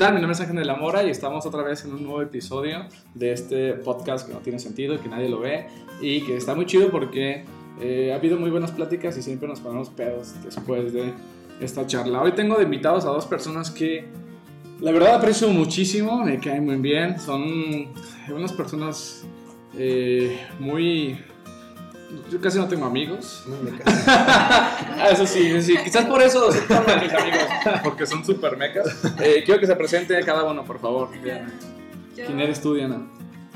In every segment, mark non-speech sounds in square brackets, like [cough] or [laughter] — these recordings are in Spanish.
tal? Mi nombre es Ángel de la Mora y estamos otra vez en un nuevo episodio de este podcast que no tiene sentido, que nadie lo ve y que está muy chido porque eh, ha habido muy buenas pláticas y siempre nos ponemos pedos después de esta charla. Hoy tengo de invitados a dos personas que la verdad aprecio muchísimo, me caen muy bien, son unas personas eh, muy... Yo casi no tengo amigos. [laughs] Ah, eso sí, sí, quizás por eso son mis amigos, porque son super mecas. Eh, quiero que se presente cada uno, por favor. Diana. Yo- ¿Quién eres tú, Diana?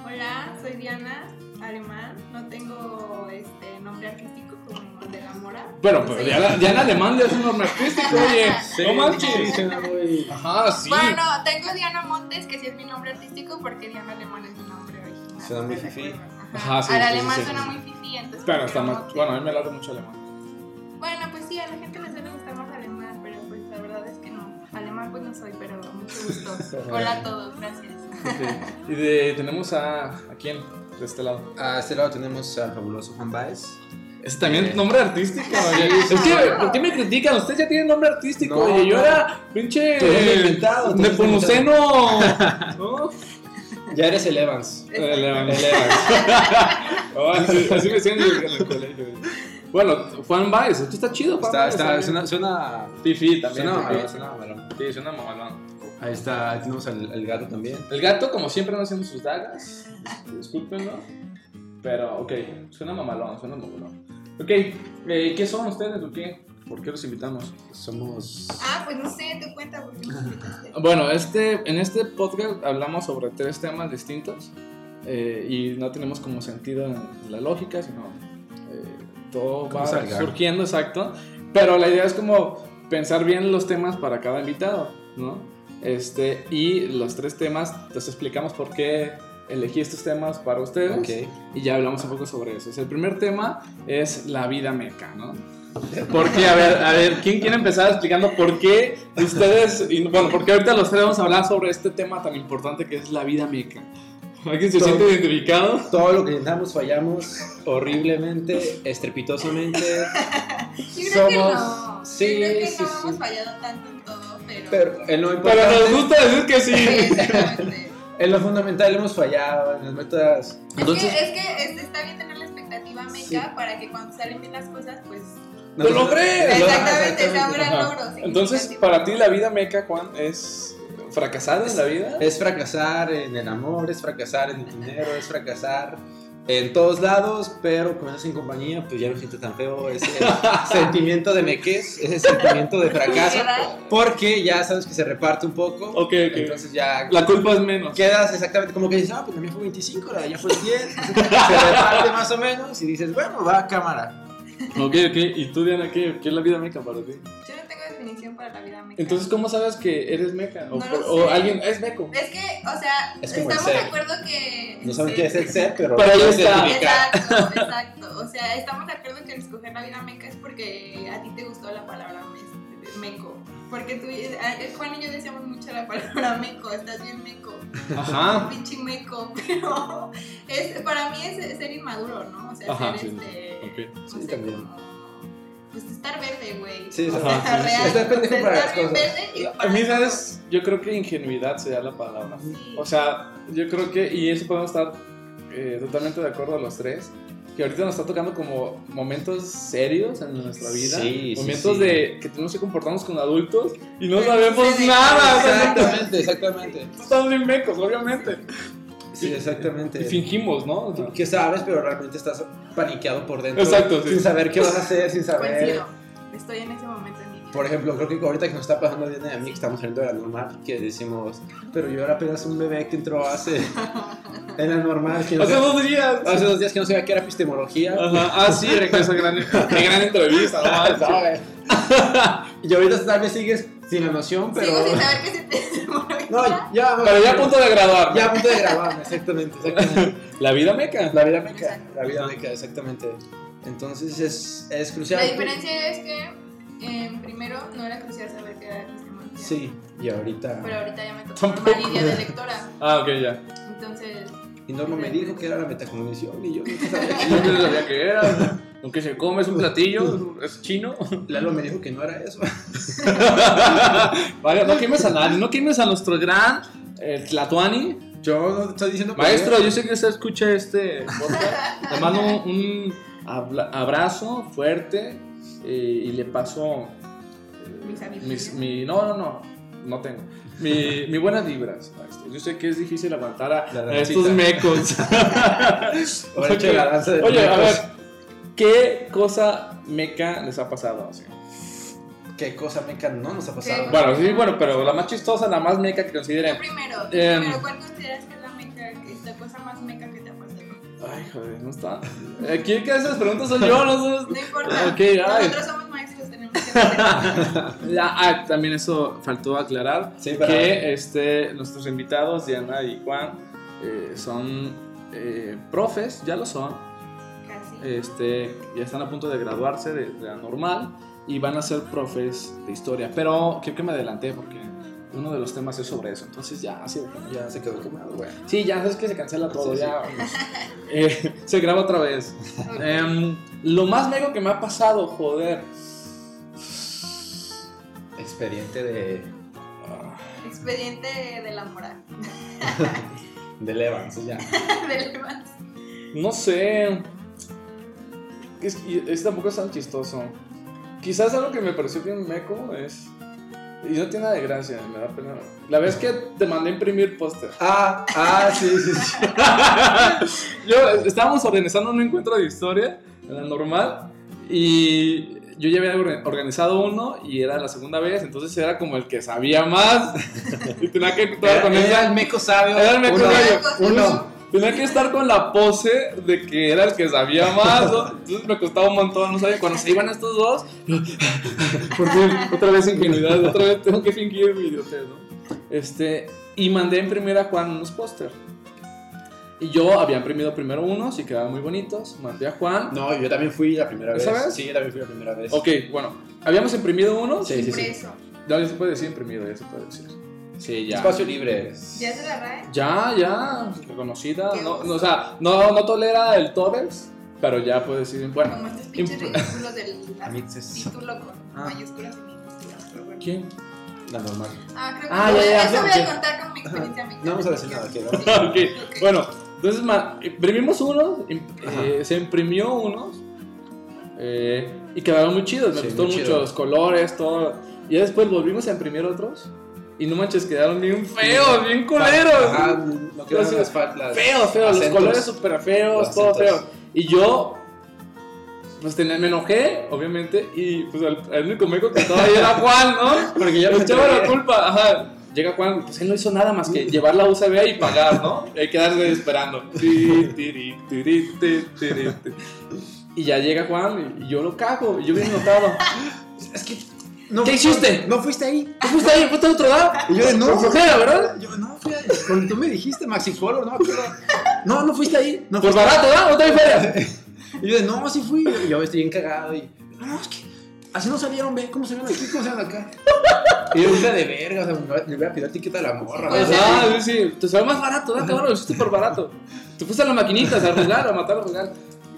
Hola, soy Diana, alemán. No tengo este nombre artístico como el de la Mora. Bueno, pero Soy- Diana, Diana Alemán ya es un nombre artístico, oye. Sí, no manches. sí, Ajá, sí. Bueno, tengo Diana Montes, que sí es mi nombre artístico, porque Diana Alemán es mi nombre original. Suena muy Ajá, Ajá, sí, Al sí, sí, alemán sí. suena muy fifi, entonces. Pero está más. Montes. Bueno, a mí me late mucho alemán. Bueno, pues sí, a la gente le suele gustar más alemán, pero pues la verdad es que no. Alemán pues no soy, pero mucho gusto. [laughs] Hola a todos, gracias. Ok. Y de, tenemos a. ¿A quién? De este lado. A este lado tenemos al fabuloso Juan Baez. Es también nombre artístico, oye. [laughs] Es que, ¿por qué me critican? Ustedes ya tienen nombre artístico, No, oye. Yo no. era pinche. Nepomuceno. [laughs] ¿No? Ya eres el Evans. El Evan, el Evan. [laughs] Oh, así, así me decían en el colegio. Bueno, Juan Baez, esto está chido, Juan Está, Baez, está, también. suena, suena, Fifi también. suena Fifi. suena mamalón. Sí, suena mamalón. Ahí está, ahí tenemos al, al gato también. El gato, como siempre, anda haciendo sus dagas. Discúlpenlo. Pero, ok, suena mamalón, suena mamalón. Ok, eh, ¿qué son ustedes o qué? ¿Por qué los invitamos? Somos. Ah, pues no sé, te cuenta por qué nos invitaste. [laughs] Bueno, este, en este podcast hablamos sobre tres temas distintos eh, y no tenemos como sentido en la lógica, sino eh, todo va salga. surgiendo, exacto. Pero la idea es como pensar bien los temas para cada invitado, ¿no? Este, y los tres temas, les explicamos por qué elegí estos temas para ustedes Ok. y ya hablamos un poco sobre eso. O sea, el primer tema es la vida meca, ¿no? Porque, a ver, a ver, ¿quién quiere empezar explicando por qué ustedes, y, bueno, porque ahorita los tres vamos a hablar sobre este tema tan importante que es la vida meca? ¿Alguien se Todo. siente identificado? Todo lo que intentamos fallamos horriblemente, estrepitosamente. [laughs] Yo creo que Somos- no. sí, Yo creo que sí, no sí. hemos fallado tanto en todo, pero. Pero en lo Pero nos gusta decir que Sí, [laughs] en lo fundamental hemos fallado, en las metas. Entonces- es que, es que está bien tener la expectativa meca Sí. para que cuando salen bien las cosas, pues. ¡Lo logré! Exactamente, sea un gran Ajá. logro. Entonces, para ti la vida meca, Juan, es fracasar en la vida. Es fracasar en el amor, es fracasar en el dinero, es fracasar en todos lados, pero cuando estás en compañía, pues ya no siento tan feo ese [laughs] sentimiento de mequez, ese sentimiento de fracaso, porque ya sabes que se reparte un poco, Ok, ok. entonces ya La culpa es menos. quedas exactamente como que dices, ah, pues mía fue 25, la de ella fue 10, [laughs] se reparte más o menos y dices, bueno, va cámara. Ok, ok. ¿Y tú, Diana, qué, qué es la vida meca para ti? Yo no tengo definición para la vida meca. Entonces, ¿cómo sabes que eres meca? O, No por- lo o sé. alguien es meco. Es que, o sea, Es estamos de acuerdo que. No saben sí. qué es el ser, pero Pero ahí está. Exacto, exacto. O sea, estamos de acuerdo que el escoger la vida meca es porque a ti te gustó la palabra meco. Porque tú, eh, Juan y yo decíamos mucho la palabra [laughs] meco, estás bien meco, Ajá. pinche meco, [laughs] pero es, para mí es ser inmaduro, ¿no? O sea, Ajá, ser sí. este. No Sí, sé, también. como- Pues estar verde, güey. Sí, o sea, real. estar pendejo sea, para estar las bien cosas. verde y A mí. ¿sabes? Yo creo que ingenuidad sería la palabra. Sí. O sea, yo creo que, y eso podemos estar eh, totalmente de acuerdo los tres, que ahorita nos está tocando como momentos serios en nuestra vida. Sí, momentos sí. de que tenemos que comportarnos con adultos y no sabemos nada. Exactamente, exactamente. [laughs] Estamos bien mecos, obviamente. Sí, exactamente. Y fingimos, ¿no? Que sabes, pero realmente estás paniqueado por dentro. Exacto, sí. Sin saber qué vas a hacer, sin saber. Coincido. Estoy en ese momento. Por ejemplo, creo que ahorita que nos está pasando y a mí, que estamos saliendo de la normal, que decimos, pero yo era apenas un bebé que entró hace. [laughs] en la normal. Que no Hace dos días. hace dos días que no sabía qué era epistemología. Ajá. Ah, sí, esa gran, gran entrevista, ¿no? [laughs] ¿Sabes? y ahorita tal vez sigues sin la noción, pero. Sigo sin saber qué se te No, ya, Pero ya a punto de graduar. Ya a punto de grabarme, exactamente, exactamente. [laughs] La vida meca. La vida meca. Exacto. La vida meca, exactamente. Entonces es, es crucial. La diferencia es que eh, primero no era crucial saber qué era epistemología. Sí, y ahorita. Pero ahorita ya me tocó Tampoco. una línea de lectora. [laughs] Ah, ok, ya. Entonces, Y Norma me dijo que era la metacognición y yo no [laughs] sabía. Yo no sabía qué era. Lo que se come es un platillo, es chino. Lalo me dijo que no era eso. [laughs] Vale, no quemes a nadie, no quemes a nuestro gran eh, Tlatuani. Yo no estoy diciendo que Maestro, yo sé que usted escucha este podcast. Le mando un, un abla- abrazo fuerte eh, y le paso eh, Mis mi, no, no, no, no tengo. Mi, [laughs] mi buenas vibras. Yo sé que es difícil aguantar a, a estos mecos. [laughs] [laughs] Danza de Oye, a ver, ¿qué cosa meca les ha pasado? así? ¿Qué cosa meca no nos ha pasado? ¿Qué? Bueno, sí, bueno, pero la más chistosa, la más meca que consideren. primero, Em. primero, ¿cuál consideras que es la meca, es la cosa más meca que? Ay, joder, no está. Eh, ¿Quién que hace esas preguntas soy yo? No, No importa. Ok, ay. Nosotros somos maestros, tenemos que. [laughs] Ya, ah, también eso faltó aclarar. Sí, para- que este, nuestros invitados, Diana y Juan, eh, son eh, profes, ya lo son. Casi. Este, ya están a punto de graduarse de, de la normal y van a ser profes de historia. Pero creo que me adelanté porque uno de los temas es sobre eso. Entonces ya, así de- Ya se quedó quemado, güey. Sí, ya sabes que se cancela todo, Sí, sí. ya. [laughs] Eh, se graba otra vez. Em, lo más mego que me ha pasado, joder. Expediente de, Ah, Expediente de la moral. [laughs] de Levans, ya. [laughs] Del Evans. No sé. Es, es tampoco es tan chistoso. Quizás algo que me pareció bien meco es. Y no tiene nada de gracia, me da pena. La vez que te mandé a imprimir póster. Ah, ah, sí, sí, sí. [laughs] Yo estábamos organizando un encuentro de historia en la normal y yo ya había orga- organizado uno y era la segunda vez, entonces era como el que sabía más [laughs] y tenía que estar Era, con era esa el meco sabio. Era el meco uno, sabio. Uno. Tenía que estar con la pose de que era el que sabía más, ¿no? Entonces me costaba un montón, no sabía. Cuando se iban estos dos, [laughs] por fin, otra vez ingenuidad, otra vez tengo que fingir mi idiotez, ¿no? Este, y mandé a imprimir a Juan unos póster. Y yo había imprimido primero unos y quedaban muy bonitos. Mandé a Juan. No, yo también fui la primera vez. ¿Esa vez? Sí, yo también fui la primera vez. Ok, bueno, habíamos imprimido unos. Sí, sí, sí. Ya se puede decir imprimido, ya se puede decir. Sí, ya. Espacio libre. ¿Ya se la RAE? Ya, ya, reconocida. No, no, o sea, no, no tolera el Torres, pero ya puede decir, bueno. Como estos pinches ridículos del [laughs] título con Ah. mayúsculas y minúsculas. pero bueno. ¿Quién? La normal. Ah, creo que Ah, ya, ya, eso voy a contar con mi experiencia. No vamos a decir nada, [laughs] ok. bueno, entonces ma- imprimimos unos, eh, se imprimió unos eh, y quedaron muy chidos, me Sí, gustó mucho chido. los colores, todo. Y ya después volvimos a imprimir otros y no manches, quedaron bien feos, bien culeros. Ajá, no quedan Así, las faltas. Feos, feos, los colores súper feos, todo feo. Y yo, pues tenía- me enojé, obviamente, y pues el, el único meco que estaba ahí era [laughs] Juan, ¿no? Porque ya me echaba la culpa, ajá. Llega Juan, pues él no hizo nada más que [laughs] llevar la USB y pagar, ¿no? Y hay que quedarse esperando. [laughs] Y ya llega Juan y, y yo lo cago, y yo bien notado. Es que. No, ¿Qué hiciste? No fuiste ahí. ¿Tú fuiste ahí? ¿Fuiste a otro lado? Y yo de no. Flojera, ¿verdad? Yo no fui ahí. Cuando tú me dijiste Maxi Color, no. No, no fuiste ahí. No Por barato, ¿verdad? ¿No hay feria? Y yo de no, sí fui. Y yo estoy bien cagado. Y no, es que así no salieron, ve. ¿Cómo salieron aquí? ¿Cómo salieron acá? Y yo de verga. O sea, me- le voy a pedir etiqueta a la morra. Pues, ¿no? Ah, sí, sí. Te salió más barato, ¿verdad? Cabrón, lo hiciste por barato. Te fuiste a las maquinitas a arreglar, a matar a arreglar.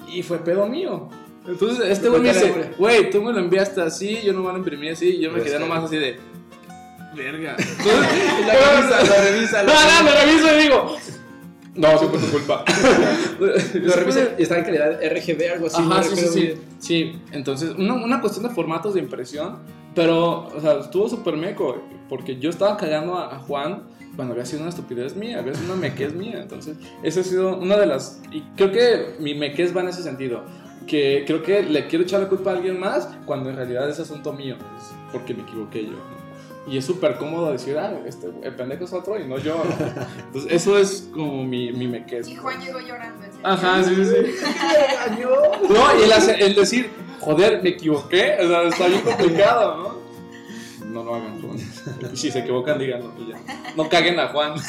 Y fue pedo mío. Entonces, este güey me dice, güey. tú me lo enviaste así, yo no me lo imprimí así. Y yo me Pero quedé nomás así de, verga. [laughs] Y la revisa, la revisa. No, no, me reviso y digo, no, sí fue tu culpa. [laughs] Lo revisa y está en calidad RGB, algo así. Ajá, no sí, sí, sí. Sí, entonces, una, una cuestión de formatos de impresión, pero, o sea, estuvo súper meco, porque yo estaba callando a, a Juan cuando había sido una estupidez mía, había sido una mequez mía, entonces, esa ha sido una de las, y creo que mi mequez va en ese sentido, que creo que le quiero echar la culpa a alguien más, cuando en realidad es asunto mío, es porque me equivoqué yo, ¿no? Y es súper cómodo decir, ah, este, el pendejo es otro y no yo, ¿no? Entonces, eso es como mi, mi mequez. Y Juan llegó llorando. Ajá, sí, sí, sí. [laughs] No, y el, hace- el decir, joder, me equivoqué, o sea, está bien complicado, ¿no? No lo hagan, Juan. Y si se equivocan, díganlo. y ya. No caguen a Juan. [laughs]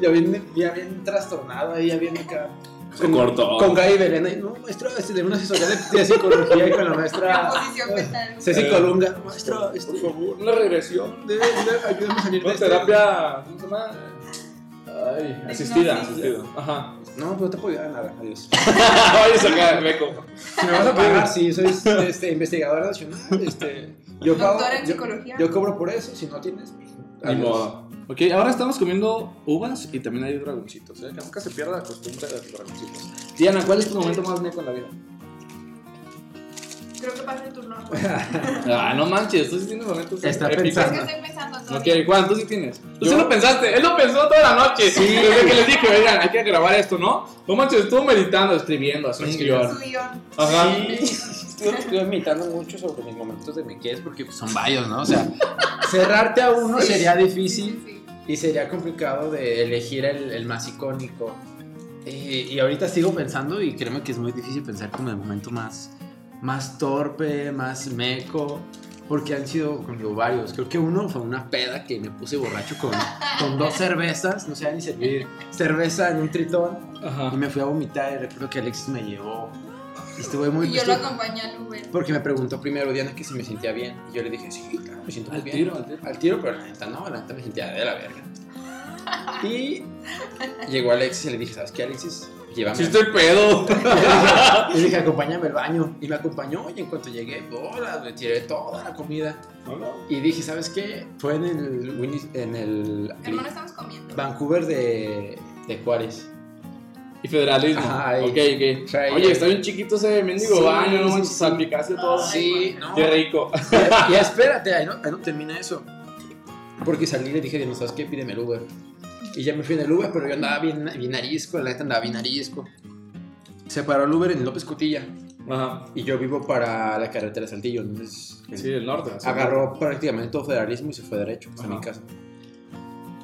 Ya bien, ya bien trastornado ahí, ya bien acá. Se cortó. Con Gaby Belén no, maestro, este, de una asesoría de, de psicología y con la [laughs] La maestra posición fetal. Ceci Eh, Colunga. Maestro, este, Por favor, una regresión. debe, debe, ayúdame a salir de Una este. terapia, ¿cómo se llama? Ay, asistida, asistida. Ajá. No, pues no te puedo ayudar a nada, adiós. Oye, saca Meco. Si me vas a pagar, sí, soy este, investigadora nacional, este, yo pago, Doctora en yo, psicología. yo cobro por eso, si no tienes, pues, Ni adiós. modo. Ok, ahora estamos comiendo uvas y también hay dragoncitos. ¿eh? Que nunca se pierda la costumbre de los dragoncitos. Diana, ¿cuál es tu momento más meco en la vida? Creo que pasa el turno. [laughs] Ah, no manches, tú sí tienes momentos Está pensando. estoy. Ok, Juan, tú sí tienes. Tú Yo- sí lo pensaste, él lo pensó toda la noche. Sí. [laughs] Desde que les dije, oigan, hay que grabar esto, ¿no? No manches, estuvo meditando, escribiendo, así un guion. Su guion. Ajá. Sí, [laughs] estuve, estuve meditando mucho sobre mis momentos de mequez porque pues, son varios, ¿no? O sea, cerrarte a uno sería difícil Sí. Y sería complicado de elegir el, el más icónico. Eh, y ahorita sigo pensando y créeme que es muy difícil pensar como el momento más, más torpe, más meco, porque han sido conmigo varios. Creo que uno fue una peda que me puse borracho con, con dos cervezas, no sé ni servir cerveza en un tritón y me fui a vomitar y recuerdo que Alexis me llevó. Y estuve muy Y yo lo acompañé al Uber. porque me preguntó primero Diana que si me sentía bien. Y yo le dije, sí, claro, me siento muy Al bien. tiro, al tiro. Al tiro, pero la neta no, la neta me sentía de la verga. Y llegó Alexis y le dije, ¿sabes qué, Alexis? Llévame. Sí estoy pedo. Y [laughs] le dije, [laughs] acompáñame al baño. Y me acompañó y en cuanto llegué, bolas, me tiré toda la comida. Y dije, ¿sabes qué? Fue en el, Winnie- en el Hermano, estamos comiendo. Vancouver de, de Juárez. Y federalismo. Ajá, y- ok, ok. Oye, está bien chiquito ese mendigo Sí, baño, no sí, salpicaste todo. Sí, no. Qué rico. Y, y [laughs] espérate, ahí no, ahí no termina eso. Porque salí y le dije, no sabes qué, pídeme el Uber. Y ya me fui en el Uber, pero yo andaba bien, bien arisco, la neta andaba bien arisco. Se paró el Uber en López Cotilla Ajá. y yo vivo para la carretera de Saltillo, entonces Sí, del norte. así. agarró prácticamente todo federalismo y se fue derecho hasta Ajá. mi casa.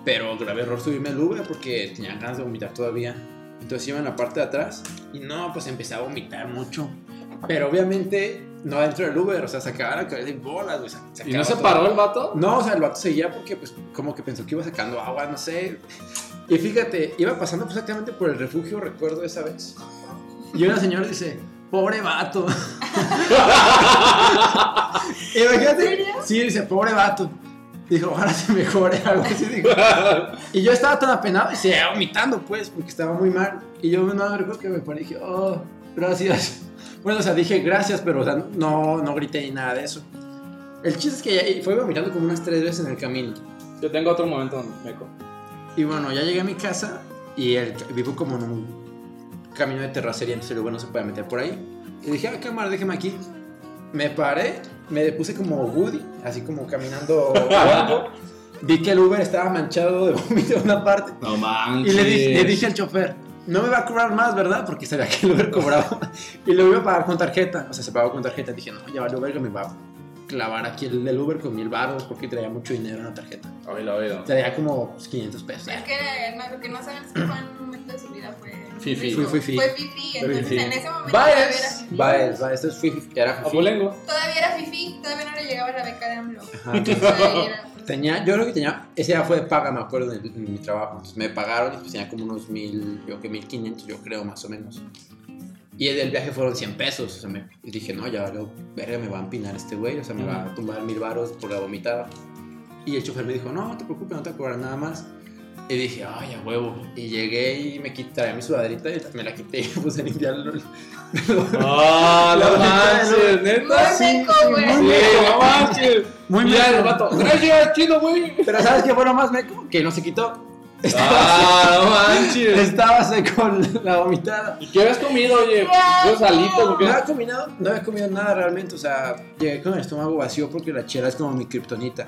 Pero grave error subirme al Uber porque tenía ganas de vomitar todavía. Entonces iba en la parte de atrás y no, pues empecé a vomitar mucho. Pero obviamente no dentro del Uber, o sea, sacaba la cabeza y bolas, güey. ¿Y no se todo. paró el vato? No, o sea, el vato seguía porque, pues, como que pensó que iba sacando agua, no sé. Y fíjate, iba pasando pues, exactamente por el refugio, recuerdo esa vez. Y una señora dice, pobre vato. [laughs] Imagínate. ¿En serio? Sí, dice, pobre vato. Dijo, ojalá se mejore, [laughs] algo así dijo. [laughs] Y yo estaba tan apenado y seguía vomitando, pues, porque estaba muy mal. Y yo no recuerdo que me paré y dije, oh, gracias. [laughs] Bueno, o sea, dije gracias, pero o sea, no, no grité ni nada de eso. El chiste es que ya fue vomitando como unas tres veces en el camino. Yo tengo otro momento, Meco. Y bueno, ya llegué a mi casa y el, vivo como en un camino de terracería, entonces luego no se puede meter por ahí. Y dije, ah, cámara, déjeme aquí. Me paré, me puse como Woody, así como caminando. [laughs] Vi que el Uber estaba manchado de [laughs] vómito en una parte. No Y manches. le dije, le dije al chofer, no me va a cobrar más, ¿verdad? Porque sabía que el Uber cobraba. [laughs] y lo iba a pagar con tarjeta. O sea, se pagó con tarjeta. Dije, no, ya vale Uber que me va a clavar aquí el del Uber con mil baros porque traía mucho dinero en la tarjeta. Oílo, oílo. Traía como pues, 500 pesos. Es que no, lo que no saben es que fue en un momento de su vida fue. Fifi. Fue Fue fifi. Fue fifi. Entonces en ese momento Vaya. todavía era fifi. Va, es, va, esto es fifi, era fifi. Todavía era fifi. Todavía no le llegaba la beca de AMLO. Pues, Tenía, yo creo que tenía, ese ya fue de paga, me acuerdo, en, en mi trabajo. Entonces me pagaron y pues tenía como unos mil, yo que mil quinientos, yo creo, más o menos. Y el del viaje fueron 100 pesos. O sea, me, y dije, no, ya valió, verga, me va a empinar este güey. O sea, me va a tumbar mil baros por la vomitada. Y el chofer me dijo, no, no te preocupes, no te cobran nada más. Y dije, ay, a huevo. Y llegué y me quité mi sudaderita y me la quité y me puse a limpiar el- Ah, [laughs] La manches, neta. Muy meco, güey. Sí, no manches. Muy meco. el vato. Gracias, chido, güey. Pero ¿sabes qué fue lo más meco? Que no se quitó. Ah, no manches. Estaba seco la vomitada. ¿Y qué habías comido, oye? Yo salito. No había comido, no había comido nada realmente, o sea, llegué con el estómago vacío porque la chela es como mi kriptonita.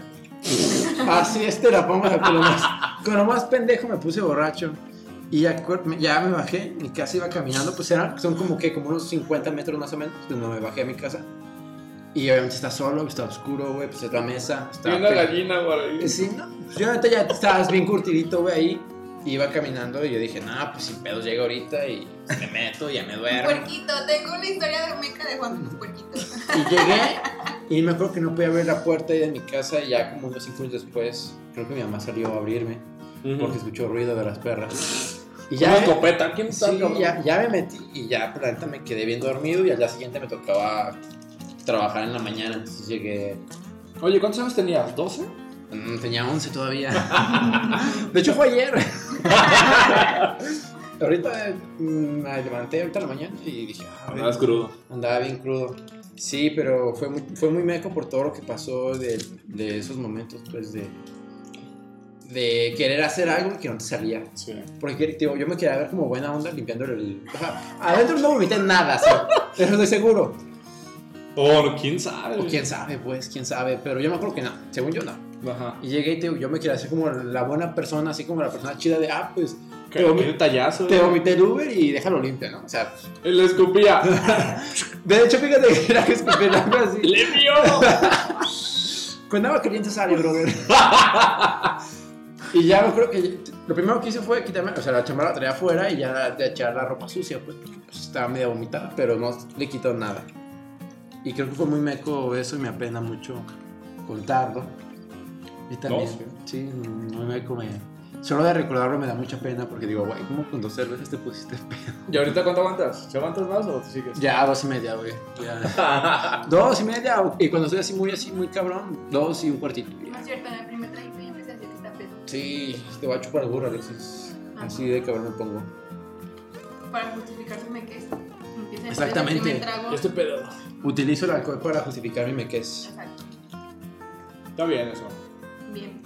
Así es, te la pongo con lo más, con lo más pendejo me puse borracho. Y ya, ya me bajé, mi casa iba caminando, pues eran, son como que como unos 50 metros más o menos, de donde me bajé a mi casa. Y obviamente está solo, está oscuro, güey, pues es la mesa. Está Y una gallina, güey. Sí, no, pues yo ahorita ya estabas bien curtidito, güey, ahí. Iba caminando y yo dije, nah, pues sin pedos llega ahorita y me meto, ya me Un duermo. puerquito. Tengo una historia de meca de Juan con su puerquito. Y llegué y me acuerdo que no podía abrir la puerta ahí de mi casa y ya como unos cinco minutos después creo que mi mamá salió a abrirme porque escuchó ruido de las perras. Y Ya ya, escopeta, ¿quién sabe? ya, ya me metí y ya por la neta me quedé bien dormido y al día siguiente me tocaba trabajar en la mañana, entonces llegué... Oye, ¿cuántos años tenías? ¿12? Mm, tenía 11 todavía. [laughs] De hecho, fue ayer. [laughs] ahorita mm, me levanté ahorita en la mañana y dije, ah, Andabas crudo. andaba bien crudo. Sí, pero fue muy, fue muy meco por todo lo que pasó de, de esos momentos, pues, de, de querer hacer algo que no te salía. Sí. Porque tío, yo me quería ver como buena onda limpiando el... O sea, adentro no vomité nada, sí, [laughs] pero de seguro. Oh, quién sabe. O quién sabe, pues, quién sabe. Pero yo me acuerdo que no, según yo no. Ajá. Y llegué y te, yo me quería hacer como la buena persona, así como la persona chida de, ah, pues, te, vomi- qué detallazo. te vomité el Uber y déjalo limpio, ¿no? O sea, Él le escupía. [laughs] de hecho, fíjate que era que escupir algo así. ¡Limpio! [laughs] Con agua caliente sale, brother. [laughs] y ya me acuerdo que lo primero que hice fue quitarme, o sea, la chamarra la traía afuera y ya de echar la ropa sucia, pues, porque pues, estaba medio vomitada, pero no le quitó nada. Y creo que fue muy meco eso y me apena mucho contarlo. Y también, sí, muy meco me... Solo de recordarlo me da mucha pena porque digo, güey, ¿cómo con dos cervezas te pusiste pedo? ¿Y ahorita cuánto aguantas? ¿Se aguantas más o te sigues? Ya, dos y media, güey. [laughs] Dos y media, y cuando estoy así muy, así, muy cabrón, dos y un cuartito. No es cierto, en el primer traguito ya empecé a decir que está pedo. Sí, te voy a chupar el burro a veces. Así de cabrón me pongo. Para justificarse me que Exactamente. Trago. Estoy pedo. Utilizo el alcohol para justificar mi mequez. Exacto. Está bien eso. Bien.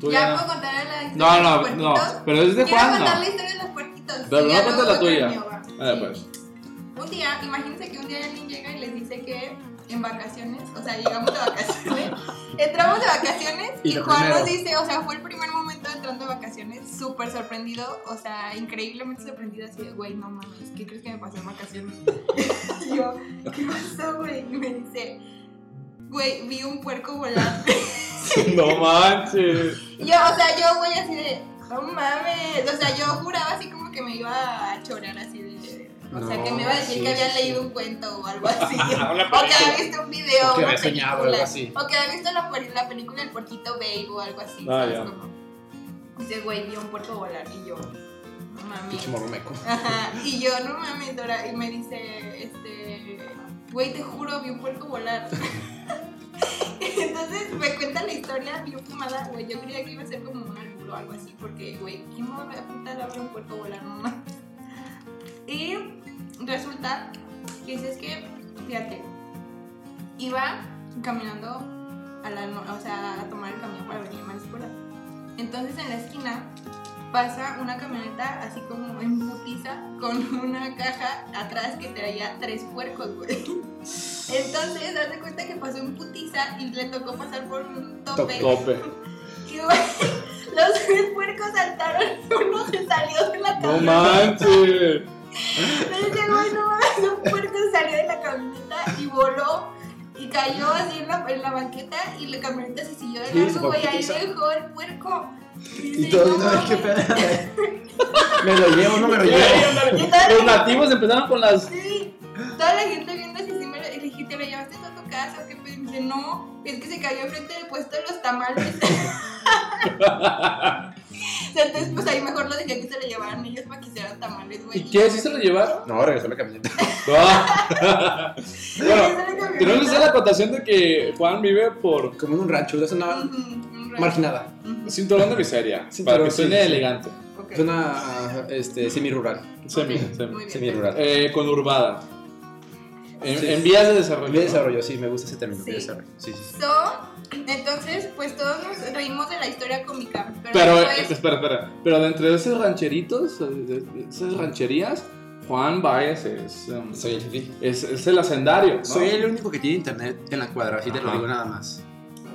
Tú ya ya puedo contar la historia No, de no, los no. puerquitos? Pero es de Quiero contar no. la historia de los puerquitos. Pero no luego la tuya. Sí. pues. Un día, imagínense que un día alguien llega y les dice que en vacaciones, o sea, llegamos de vacaciones, [laughs] entramos de vacaciones Y y, Juan primero. nos dice, o sea, fue el primer momento entrando de vacaciones, súper sorprendido, o sea, increíblemente sorprendido, así de, güey, no mames, ¿qué crees que me pasó en vacaciones? [laughs] y yo, ¿qué pasó, güey? Y me dice, güey, vi un puerco volar. [laughs] No manches. Yo, o sea, yo, güey, así de, no mames. O sea, yo juraba así como que me iba a chorar así de. O sea, No, que me iba a decir sí, que había leído un cuento o algo así. [laughs] O que había visto un video. O que había soñado, algo así. O que había visto la, la película El Puerquito Babe o algo así. Ah, ¿sabes ya. Dice, güey, vi un puerco volar. Y yo, no mames. Ajá, y yo, no mames, Dora, y me dice, este, güey, te juro, vi un puerco volar. [laughs] Entonces me cuenta la historia bien fumada, güey, yo creía que iba a ser como un albur o algo así, porque, güey, ¿quién me va a apuntar a ver un puerco volar, mames? Y resulta que dices que, fíjate, iba caminando a la, o sea, a tomar el camión para venirme a la escuela. Entonces en la esquina pasa una camioneta así como en putiza con una caja atrás que traía tres puercos, güey. Entonces, haz de cuenta que pasó en putiza y le tocó pasar por un tope. Tope. [laughs] Y, güey, los tres puercos saltaron y uno se salió de la No camioneta. manches. [laughs] Me dice, güey, no mames, un puerco salió de la camioneta y voló cayó así en la, en la banqueta y la camioneta se siguió de largo, güey, ahí dejó el puerco. Y dice, todos, "No es que mames". pedo. [laughs] Me lo llevo, no me lo llevo. Los nativos empezaron con las. Sí, toda la gente viendo así, sí me lo, y le dije, ¿te lo llevaste a tu casa? qué pedo?" Y me dice, no, es que se cayó enfrente del puesto de los tamales. [laughs] [laughs] [laughs] Entonces, pues ahí mejor lo dejé que se lo llevaran ellos para que hicieran tamales, güey. ¿Y qué? ¿Sí se lo llevaron? No, regresó la camioneta. [laughs] Ah. [laughs] bueno, tenemos que hacer la acotación de que Juan vive por Como en un rancho, es una marginada. cinturón de miseria. Cinturón, para que suene sí, sí. elegante. Es una este, semi-rural. Semi, Muy semi. bien. Semi-rural. Eh, conurbada. En, Sí. en vías de desarrollo. De desarrollo, sí, me gusta ese término. Sí. de desarrollo. Sí, sí. sí. So, entonces, pues todos nos reímos de la historia cómica. Pero, Pero, eh, después- espera, espera. Pero de entre esos rancheritos, eh, de- de esas rancherías, Juan Baez es, um, Soy el es, es el hacendario. ¿no? Soy el único que tiene internet en la cuadra, así te lo Ajá. digo nada más.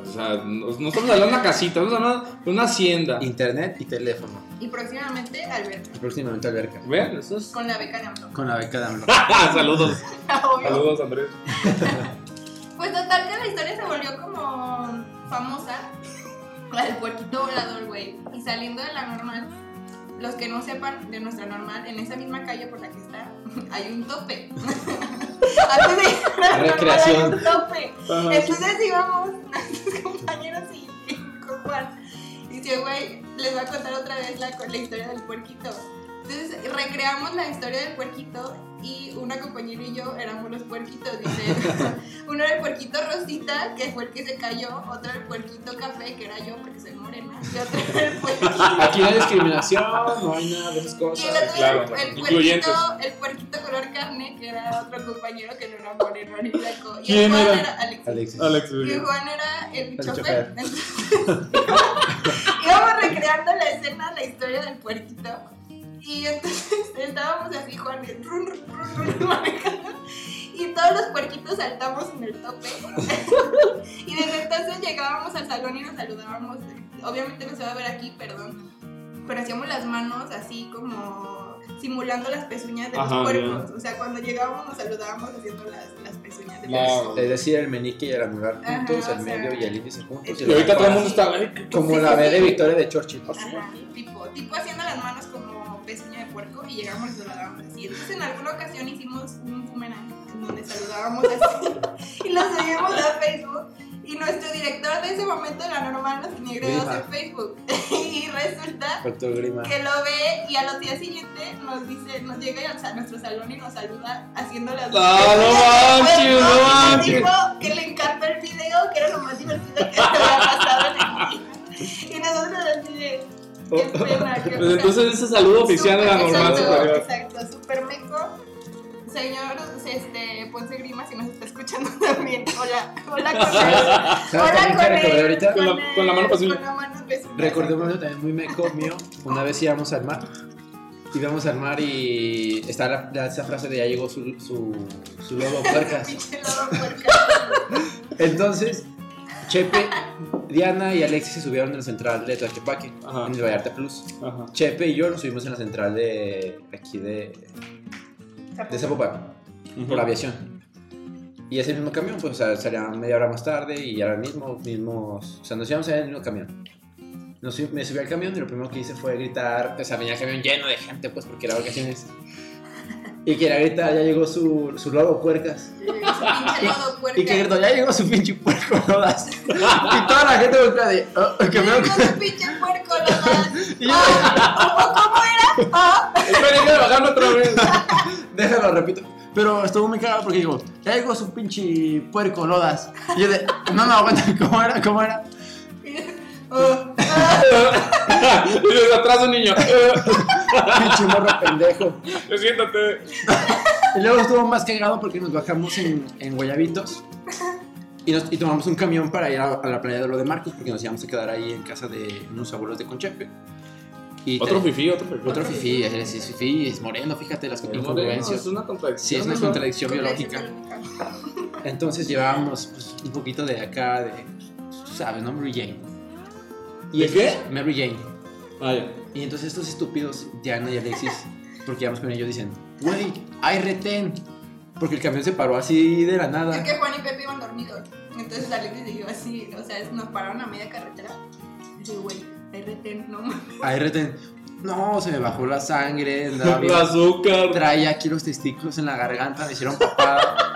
O sea, no, no estamos hablando de una casita, estamos hablando de una hacienda. Internet y teléfono. Y próximamente Alberto, Y próximamente alberca. ¿Ven? Eso es... con la beca de AMLO. Con la beca de AMLO. [laughs] Saludos. [laughs] Obvio. Saludos, Andrés. [laughs] Pues total que la historia se volvió como famosa, la del puerquito volador, güey. Y saliendo de la normal, los que no sepan de nuestra normal, en esa misma calle por la que está, hay un tope. Antes de llegar a Recreación. hay un tope. Entonces íbamos, nuestros [laughs] compañeros y con Juan. Dice, güey, les voy a contar otra vez la, la historia del puerquito. Entonces recreamos la historia del puerquito y una compañera y yo éramos los puerquitos. Dice, [laughs] uno era el puerquito rosita, que fue el que se cayó, otro era el puerquito café, que era yo porque soy morena, y otro era el puerquito. Aquí no hay discriminación, no hay nada de esas Y el cosas. otro claro, era el, el incluyentes. puerquito, el puerquito color carne, que era otro compañero que no era moreno ni blanco. Y ¿Quién el Juan era? era Alexis. Alexis. Alex, Y Juan era el, chofer. chofer. Entonces, [laughs] íbamos recreando la escena, la historia del puerquito. Y entonces [laughs] estábamos así, Juan, y run, run, run, run, [laughs] manejando. Y todos los puerquitos saltamos en el tope. [laughs] y desde entonces llegábamos al salón y nos saludábamos. Obviamente no se va a ver aquí, perdón. Pero hacíamos las manos así como simulando las pezuñas de Ajá, los puercos. O sea, cuando llegábamos nos saludábamos haciendo las, las pezuñas de los No. puercos. Es decir, el menique y el anular juntos, Ajá, el sea, medio y el índice juntos. y Y ahorita todo el mundo está. "Ay, ¿qué- Como Sí, la sí, B de. Victoria de Churchill. Ajá, tipo, tipo haciendo las manos como pezuña de puerco y llegamos y saludábamos así. Entonces en alguna ocasión hicimos un boomerang en donde saludábamos así [laughs] y lo subimos a Facebook. Y nuestro director de ese momento la normal nos tenía agregados en Facebook. [laughs] y resulta que lo ve y a los días siguientes nos dice, nos llega a nuestro salón y nos saluda haciendo las Ah, no manches, no Y nos manches. dijo que le encantó el video, que era lo más divertido que se había pasado qué pena, qué Pues entonces ese saludo oficial de la normal exacto, superior. Exacto, super meco. Señor este, Ponce Grima, si nos está escuchando [laughs] también. Hola, hola con él. ¿Sabes también qué recordé ahorita? Con la- él, con la mano pezuña. Con la mano pezuña. Recordé un momento también muy meco mío. Una vez íbamos al mar. Íbamos al mar y está la, la- esa frase de ya llegó su, su, su lobo puercas. [laughs] Entonces, Chepe, Diana y Alexis se subieron en la central de Tlaquepaque, Ajá. en el Vallarta Plus. Ajá. Chepe y yo nos subimos en la central de aquí de, de Zapopan, por la aviación. Y ese mismo camión, pues, o sea, salía media hora más tarde y era el mismo, mismos, o sea, nos íbamos en el mismo camión. Nos me subí al camión y lo primero que hice fue gritar, o sea, venía el camión lleno de gente, pues, porque era vacaciones. Y quería gritar, ya llegó su, su lobo puercas. Pinche lobo puerca. [laughs] Y que gritó, ya llegó su pinche puerco, no das. y toda la gente voltea de, oh, que me Llegó su pinche puerco. [laughs] Y yo, Ah, ¿Cómo, era? Ah. Que bajarlo otra vez. déjalo, repito. Pero estuvo muy cagado porque digo, ya llegó su pinche puerco, lodas. Y yo de, no, no, aguanta, ¿cómo era? ¿Cómo era? Y desde atrás un niño. Pinche morro pendejo. Siéntate. Y luego estuvo más cagado porque nos bajamos en, en Guayabitos y, nos- y tomamos un camión para ir a, a la playa de lo de Marcos porque nos íbamos a quedar ahí en casa de unos abuelos de Conchepe. Y Otro te- fifí, otro fifí. Otro fifí, es, es fifí, es moreno, fíjate las incongruencias. Es una contradicción. Sí, es una ¿no? contradicción biológica. Entonces llevábamos pues, un poquito de acá, de, tú sabes, ¿no? Mary Jane. ¿De qué? Mary Jane. Ah, ya. Y entonces estos estúpidos, Diana y Alexis, porque íbamos con ellos, dicen, güey, hay retén. Porque el camión se paró así de la nada. Es que Juan y Pepe iban dormidos. Entonces Alexis y yo así, o sea, nos pararon a media carretera. Y digo, güey, hay retén, no mames. Hay retén. No, se me bajó la sangre, andaba [laughs] bien- El azúcar. traía aquí los testículos en la garganta, me hicieron papada. [laughs]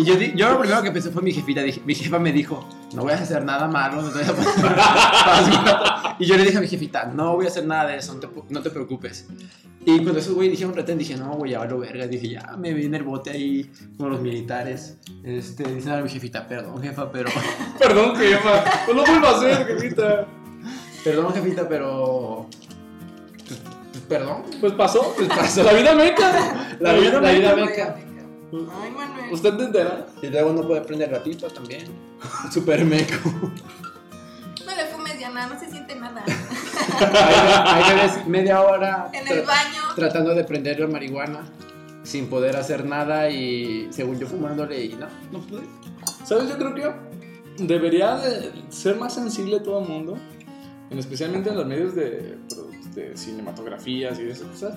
Y yo, yo lo primero que pensé fue mi jefita. dije- mi jefa me dijo, no voy a hacer nada malo. no te voy a [laughs] pasar". y yo le dije a mi jefita, no voy a hacer nada de eso, no te, no te preocupes. Y cuando esos güey dijeron retén, dije, no, güey, ya lo verga. Dije, ya me vi en el bote ahí con los militares. Este, dicen a mi jefita, perdón, jefa, pero. [laughs] Perdón, jefa. No lo vuelvo a hacer, jefita. Perdón, jefita, pero. pues, pues, perdón. Pues pasó, pues pasó. La vida meca. La vida- la vida Ay, meca. Ay, Manuel. Usted entenderá. Y luego no puede prender ratito también. [laughs] Super meco. No le fumes, Diana, no se siente nada. Ahí ves media hora En el baño. tratando de prender la marihuana sin poder hacer nada y según yo fumándole y no, no pude. ¿Sabes? Yo creo que debería de ser más sensible todo el mundo, en especialmente en los medios de, de cinematografías y de esas cosas,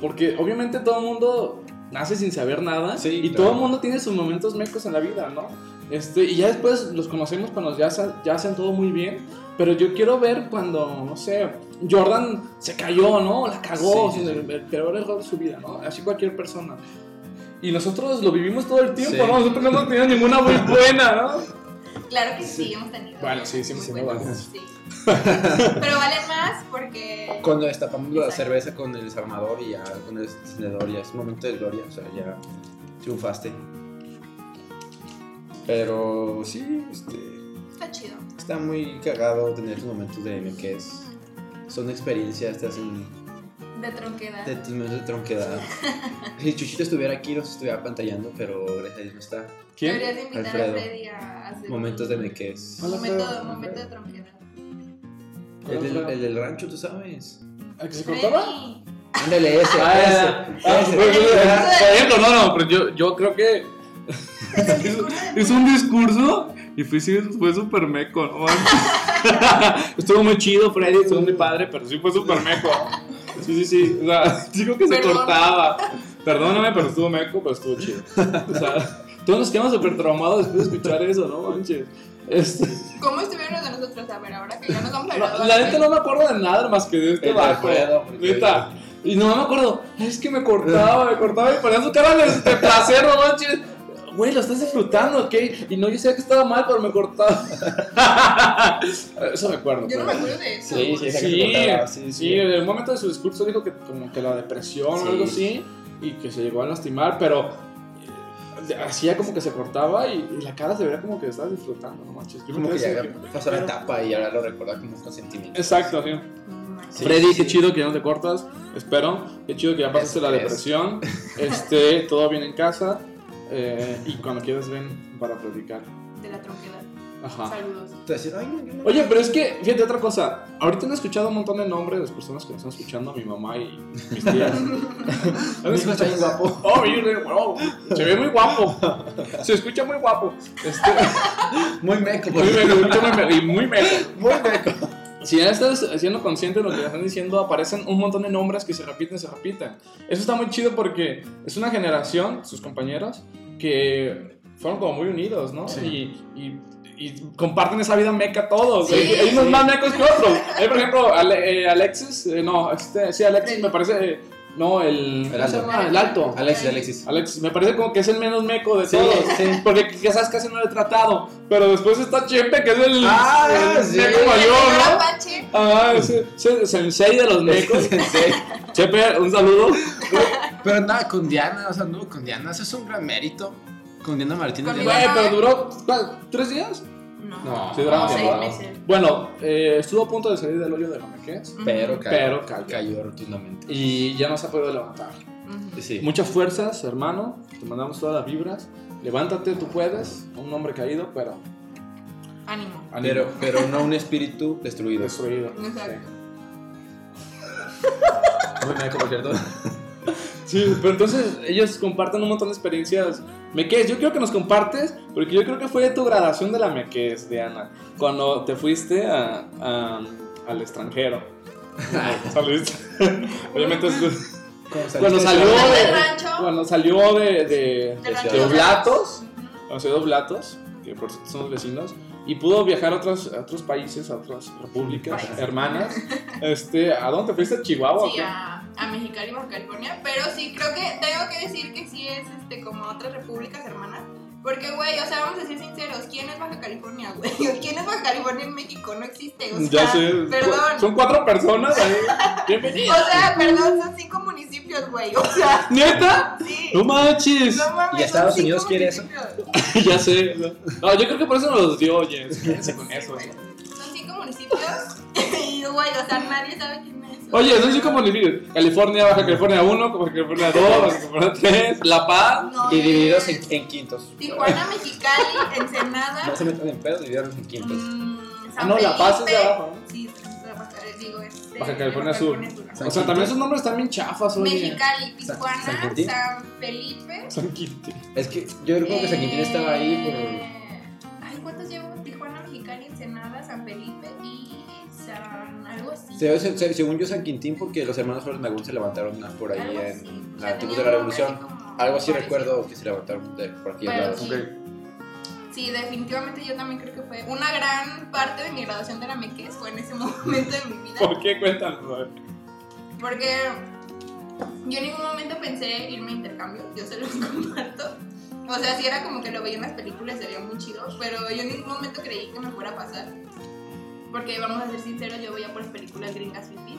porque obviamente todo el mundo nace sin saber nada Sí, y claro. todo el mundo tiene sus momentos mecos en la vida, ¿no? Este, y ya después los conocemos cuando ya, ya hacen todo muy bien, pero yo quiero ver cuando, no sé, Jordan se cayó, ¿no? La cagó, Sí, sí, el, el peor error de su vida, ¿no? Así cualquier persona. Y nosotros lo vivimos todo el tiempo, Sí. ¿no? Nosotros no hemos tenido ninguna muy buena, ¿no? Claro que sí, hemos tenido. Bueno, sí, sí, sí, Pero vale más porque cuando destapamos la cerveza con el desarmador y ya con el encendedor, ya es momento de gloria, o sea, ya triunfaste. Pero sí, este, Está chido. está muy cagado tener tus momentos de meques. Son experiencias, te hacen De tronquedad. de tus momentos de tronquedad. [laughs] si Chuchito estuviera aquí, nos estuviera pantallando, pero gracias a Dios no está. ¿Quién? Deberías de invitar Alfredo. a Freddy a hacer Momentos de meques. Momento, momento de tronquedad. El del, el del rancho, tú sabes. ¿A que se cortaba? Ándale, ese, Ah, ese. ah, ese. pues, Por ejemplo, no, no, pero yo, yo creo que hizo [laughs] un discurso y fue, sí, fue súper meco, ¿no? [laughs] estuvo muy chido, Freddy, estuvo muy padre, pero sí fue súper meco. Sí, sí, sí. O sea, [laughs] digo que se Perdón. cortaba. Perdóname, pero estuvo meco, pero estuvo chido. O sea, todos nos quedamos súper traumados después de escuchar eso, ¿no? Manches. Este, ¿Cómo estuvieron los de nosotros? A ver, ahora que ya nos vamos a la, graduar. la neta no me acuerdo de nada más que de este bajo. Neta. Y no me acuerdo. Es que me cortaba, me cortaba y ponía su cara de, placer, no manches. Güey, lo estás disfrutando, ¿ok? Y no, yo sé que estaba mal, pero me cortaba. [laughs] Eso me acuerdo. Yo no me acuerdo de eso. Sí, sí, Sí, sí, sí, sí. en el momento de su discurso dijo que como que la depresión Sí. o algo así y que se llegó a lastimar, pero hacía como que se cortaba y, y la cara se veía como que estaba disfrutando, no manches. Yo me Como que ya pasó la etapa y ahora lo recuerda como con sentimientos. Exacto, sí. Freddy, sí, qué chido que ya no te cortas, espero. Qué chido que ya pasaste la Estrés. depresión. Este, todo bien en casa. eh, y cuando quieras ven para platicar. De la tronquedad. Ajá. Saludos. Te decir, ay, no, yo no- Oye, pero es que, fíjate otra cosa. Ahorita han escuchado un montón de nombres de las personas que nos están escuchando, mi mamá y mis tías. [laughs] Han está bien guapo. Oh, mire, wow, se ve muy guapo. Se escucha muy guapo. Este, Muy meco, muy meco, muy meco, y muy meco. Muy meco. Si ya estás siendo consciente de lo que están diciendo, aparecen un montón de nombres que se repiten, se repiten. Eso está muy chido porque es una generación, sus compañeros, que fueron como muy unidos, ¿no? Sí. Y, y- y comparten esa vida meca todos. Sí, hay, hay unos más mecos que otros. Hay, por ejemplo, Ale- eh, Alexis, eh, no, este, sí, Alexis me parece, eh, no, el. El alto. Alexis, Alexis. Alexis, me parece como que es el menos meco de Sí, todos. sí. Porque quizás casi no lo he tratado. Pero después está Chepe, que es el, Ah, el sí. meco mayor, ¿no? Apache. Ah, ese, ese sensei de los [laughs] mecos. Chepe, un saludo. Pero nada, con Diana, o sea, no, con Diana, eso es un gran mérito. Con Diana Martínez. Con Diana- Diana. Güey, pero duró ¿cuál? tres días. No. No, Sí, duraron meses. Bueno, eh, estuvo a punto de salir del hoyo de la mequez. Pero cayó. Pero cayó. cayó rotundamente. Y ya no se ha podido levantar. Sí. Muchas fuerzas, hermano. Te mandamos todas las vibras. Levántate, tú puedes. Un hombre caído, pero. Ánimo. ánimo. Pero, pero no un espíritu destruido. destruido. Exacto. Muy meco, por cierto. Sí, pero entonces ellos comparten un montón de experiencias. Meques, yo quiero que nos compartes, porque yo creo que fue tu graduación de la Meques, Diana, cuando te fuiste a- a- al extranjero. [laughs] Saliste. Obviamente, es- cuando salió de, cuando salió de, de, de de Oblatos, cuando salió de Oblatos, que por cierto son los vecinos, y pudo viajar a otros, a otros países, a otras repúblicas hermanas. [laughs] Este, ¿A dónde te fuiste? ¿A Chihuahua? o Sí, a, a Mexicali, Baja California. Pero sí, creo que tengo que decir que sí es este, como otras repúblicas hermanas. Porque, güey, o sea, vamos a ser sinceros. ¿Quién es Baja California, güey? [laughs] ¿Quién es Baja California en México? No existe. O sea, ya sé. Perdón. Son cuatro personas ahí. [laughs] Bienvenidos. O sea, perdón, son cinco municipios, güey. O sea, ¿Neta? sí. No manches. No mames, ¿Y Estados son Unidos quiere eso? [laughs] ya sé. No, yo creo que por eso nos los dio, oye. Quédense con eso. Son cinco municipios. O sea, nadie sabe quién es. Oye, son cinco municipios. California, Baja California 1, Baja California 2, Baja California 3, La Paz. No Y divididos es en, en quintos. Tijuana, Mexicali, Ensenada. No se metan en pedos, divididos en quintos. mm, Ah, San no, La Paz es de Felipe. abajo. ¿no? Sí, la Baja, digo, este, Baja California Sur. O sea, también esos nombres están bien chafas, oye. Mexicali, Tijuana, San San. Felipe. San Quintín. Es que yo creo que San Quintín estaba ahí Eh, Ay, ¿cuántos llevo? Tijuana, Mexicali, Ensenada, San Felipe algo así. se- se- según yo, San Quintín, porque los hermanos Flores Magún se levantaron por ahí Algo en así. O la sea, de la Revolución. Algo así parecido. recuerdo que se levantaron de por aquellos lados. sí. Sí, definitivamente yo también creo que fue una gran parte de mi graduación de la Meques fue en ese [laughs] momento de mi vida. ¿Por qué? Cuéntanos. Porque yo en ningún momento pensé irme a intercambio, yo se los [laughs] comparto. O sea, sí era como que lo veía en las películas, se veía muy chido, pero yo en ningún momento creí que me fuera a pasar. Porque vamos a ser sinceros, yo voy a por las películas gringas fifi.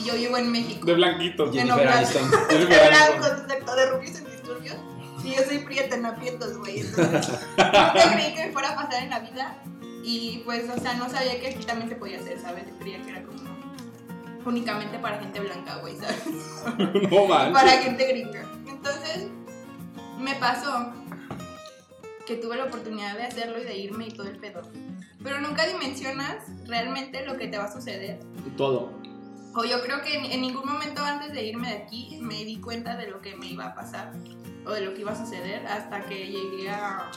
Y yo vivo en México. De blanquito. De. Aniston. Es De blanco, exacto, de rubios en disturbios. Y yo soy prieta en aprietos, güey. Entonces, nunca creí que me fuera a pasar en la vida. Y pues, o sea, no sabía que aquí también se podía hacer, ¿sabes? Yo creía que era como únicamente para gente blanca, güey, ¿sabes? [laughs] No manches. para gente gringa. Entonces, me pasó que tuve la oportunidad de hacerlo y de irme y todo el pedo. Pero nunca dimensionas realmente lo que te va a suceder. Todo. O yo creo que en, en ningún momento antes de irme de aquí me di cuenta de lo que me iba a pasar o de lo que iba a suceder hasta que llegué a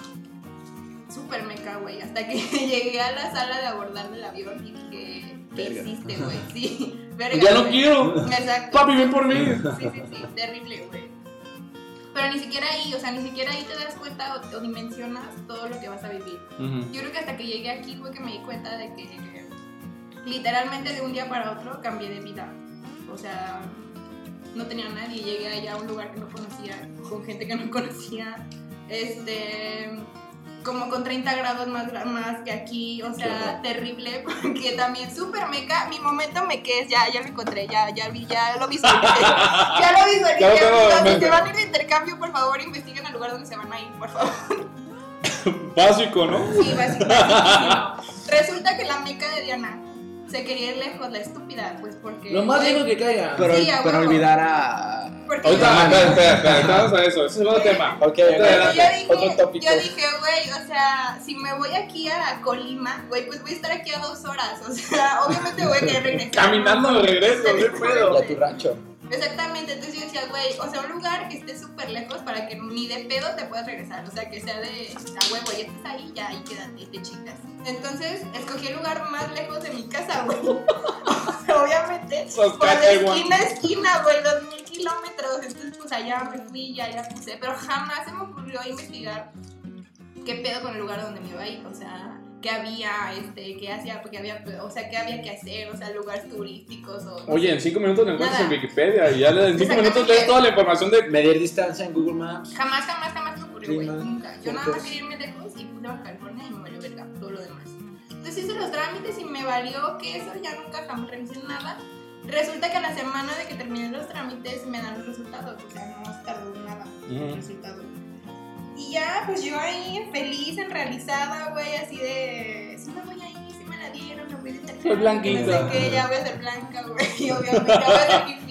super meca, güey, hasta que [laughs] llegué a la sala de abordar del avión y dije, ¿qué hiciste, güey? Sí, [laughs] verga. Ya no güey. quiero. Exacto. Papi, ven por mí. Sí, sí, sí, terrible, güey. Pero ni siquiera ahí, o sea, ni siquiera ahí te das cuenta o, o dimensionas todo lo que vas a vivir. Yo creo que hasta que llegué aquí fue que me di cuenta de que literalmente de un día para otro cambié de vida. O sea, no tenía nadie, llegué allá a un lugar que no conocía, con gente que no [laughs] conocía, este, como con 30 grados más, más que aquí, o sea, terrible, [laughs] porque también súper meca, mi momento me es ya, ya lo encontré, ya, ya vi, ya lo visualicé, [laughs] ya lo visualicé, Ya si mente. se van a ir de intercambio, por favor, investiguen el lugar donde se van a ir, por favor. [laughs] Básico, ¿no? Sí, básico-. Resulta que la meca de Diana se quería ir lejos, la estúpida, pues porque. Lo más lejos que caiga. Pero, Sí, pero olvidar a. Porque Ahorita, espera, espera, espera, estamos a eso. Ese es otro tema. Ok, adelante. yo Otro dije, tópico. yo dije, güey, o sea, si me voy aquí a Colima, güey, pues voy a estar aquí a dos horas. O sea, obviamente voy a querer regresar. Caminando de regreso, [laughs] qué pedo. Y a tu rancho. Exactamente, entonces yo decía, güey, o sea, un lugar que esté súper lejos para que ni de pedo te puedas regresar, o sea, que sea de a huevo, ya estás ahí, ya ahí quédate te chingas. Entonces, escogí el lugar más lejos de mi casa, güey. [laughs] o sea, obviamente, por de esquina a esquina, güey, dos mil kilómetros. Entonces, pues allá me fui, ya, ya puse, pero jamás se me ocurrió investigar qué pedo con el lugar donde me iba a ir, o sea, qué había, este, qué hacía, porque había, o sea, qué había que hacer, o sea, lugares turísticos o... Oye, en 5 minutos lo encuentras en. Wikipedia y ya en 5 minutos lees toda la información de. Medir distancia en Google Maps. Jamás, jamás, jamás me ocurrió, güey. Nunca. Yo nada más quería irme lejos y puse Baja California y me valió verga todo lo demás. Entonces hice los trámites y me valió que eso ya nunca jamás revisé nada. Resulta que a la semana de que terminé los trámites me dan los resultados. O sea, no tardó nada el resultado. Y ya, pues yo ahí feliz, enrealizada, güey, así de. Sí me voy a ir, sí me la dieron, me voy de intercambio, Soy blanquita. No sé qué, ya voy a ser blanca, güey. [laughs] Obviamente ya voy a ser.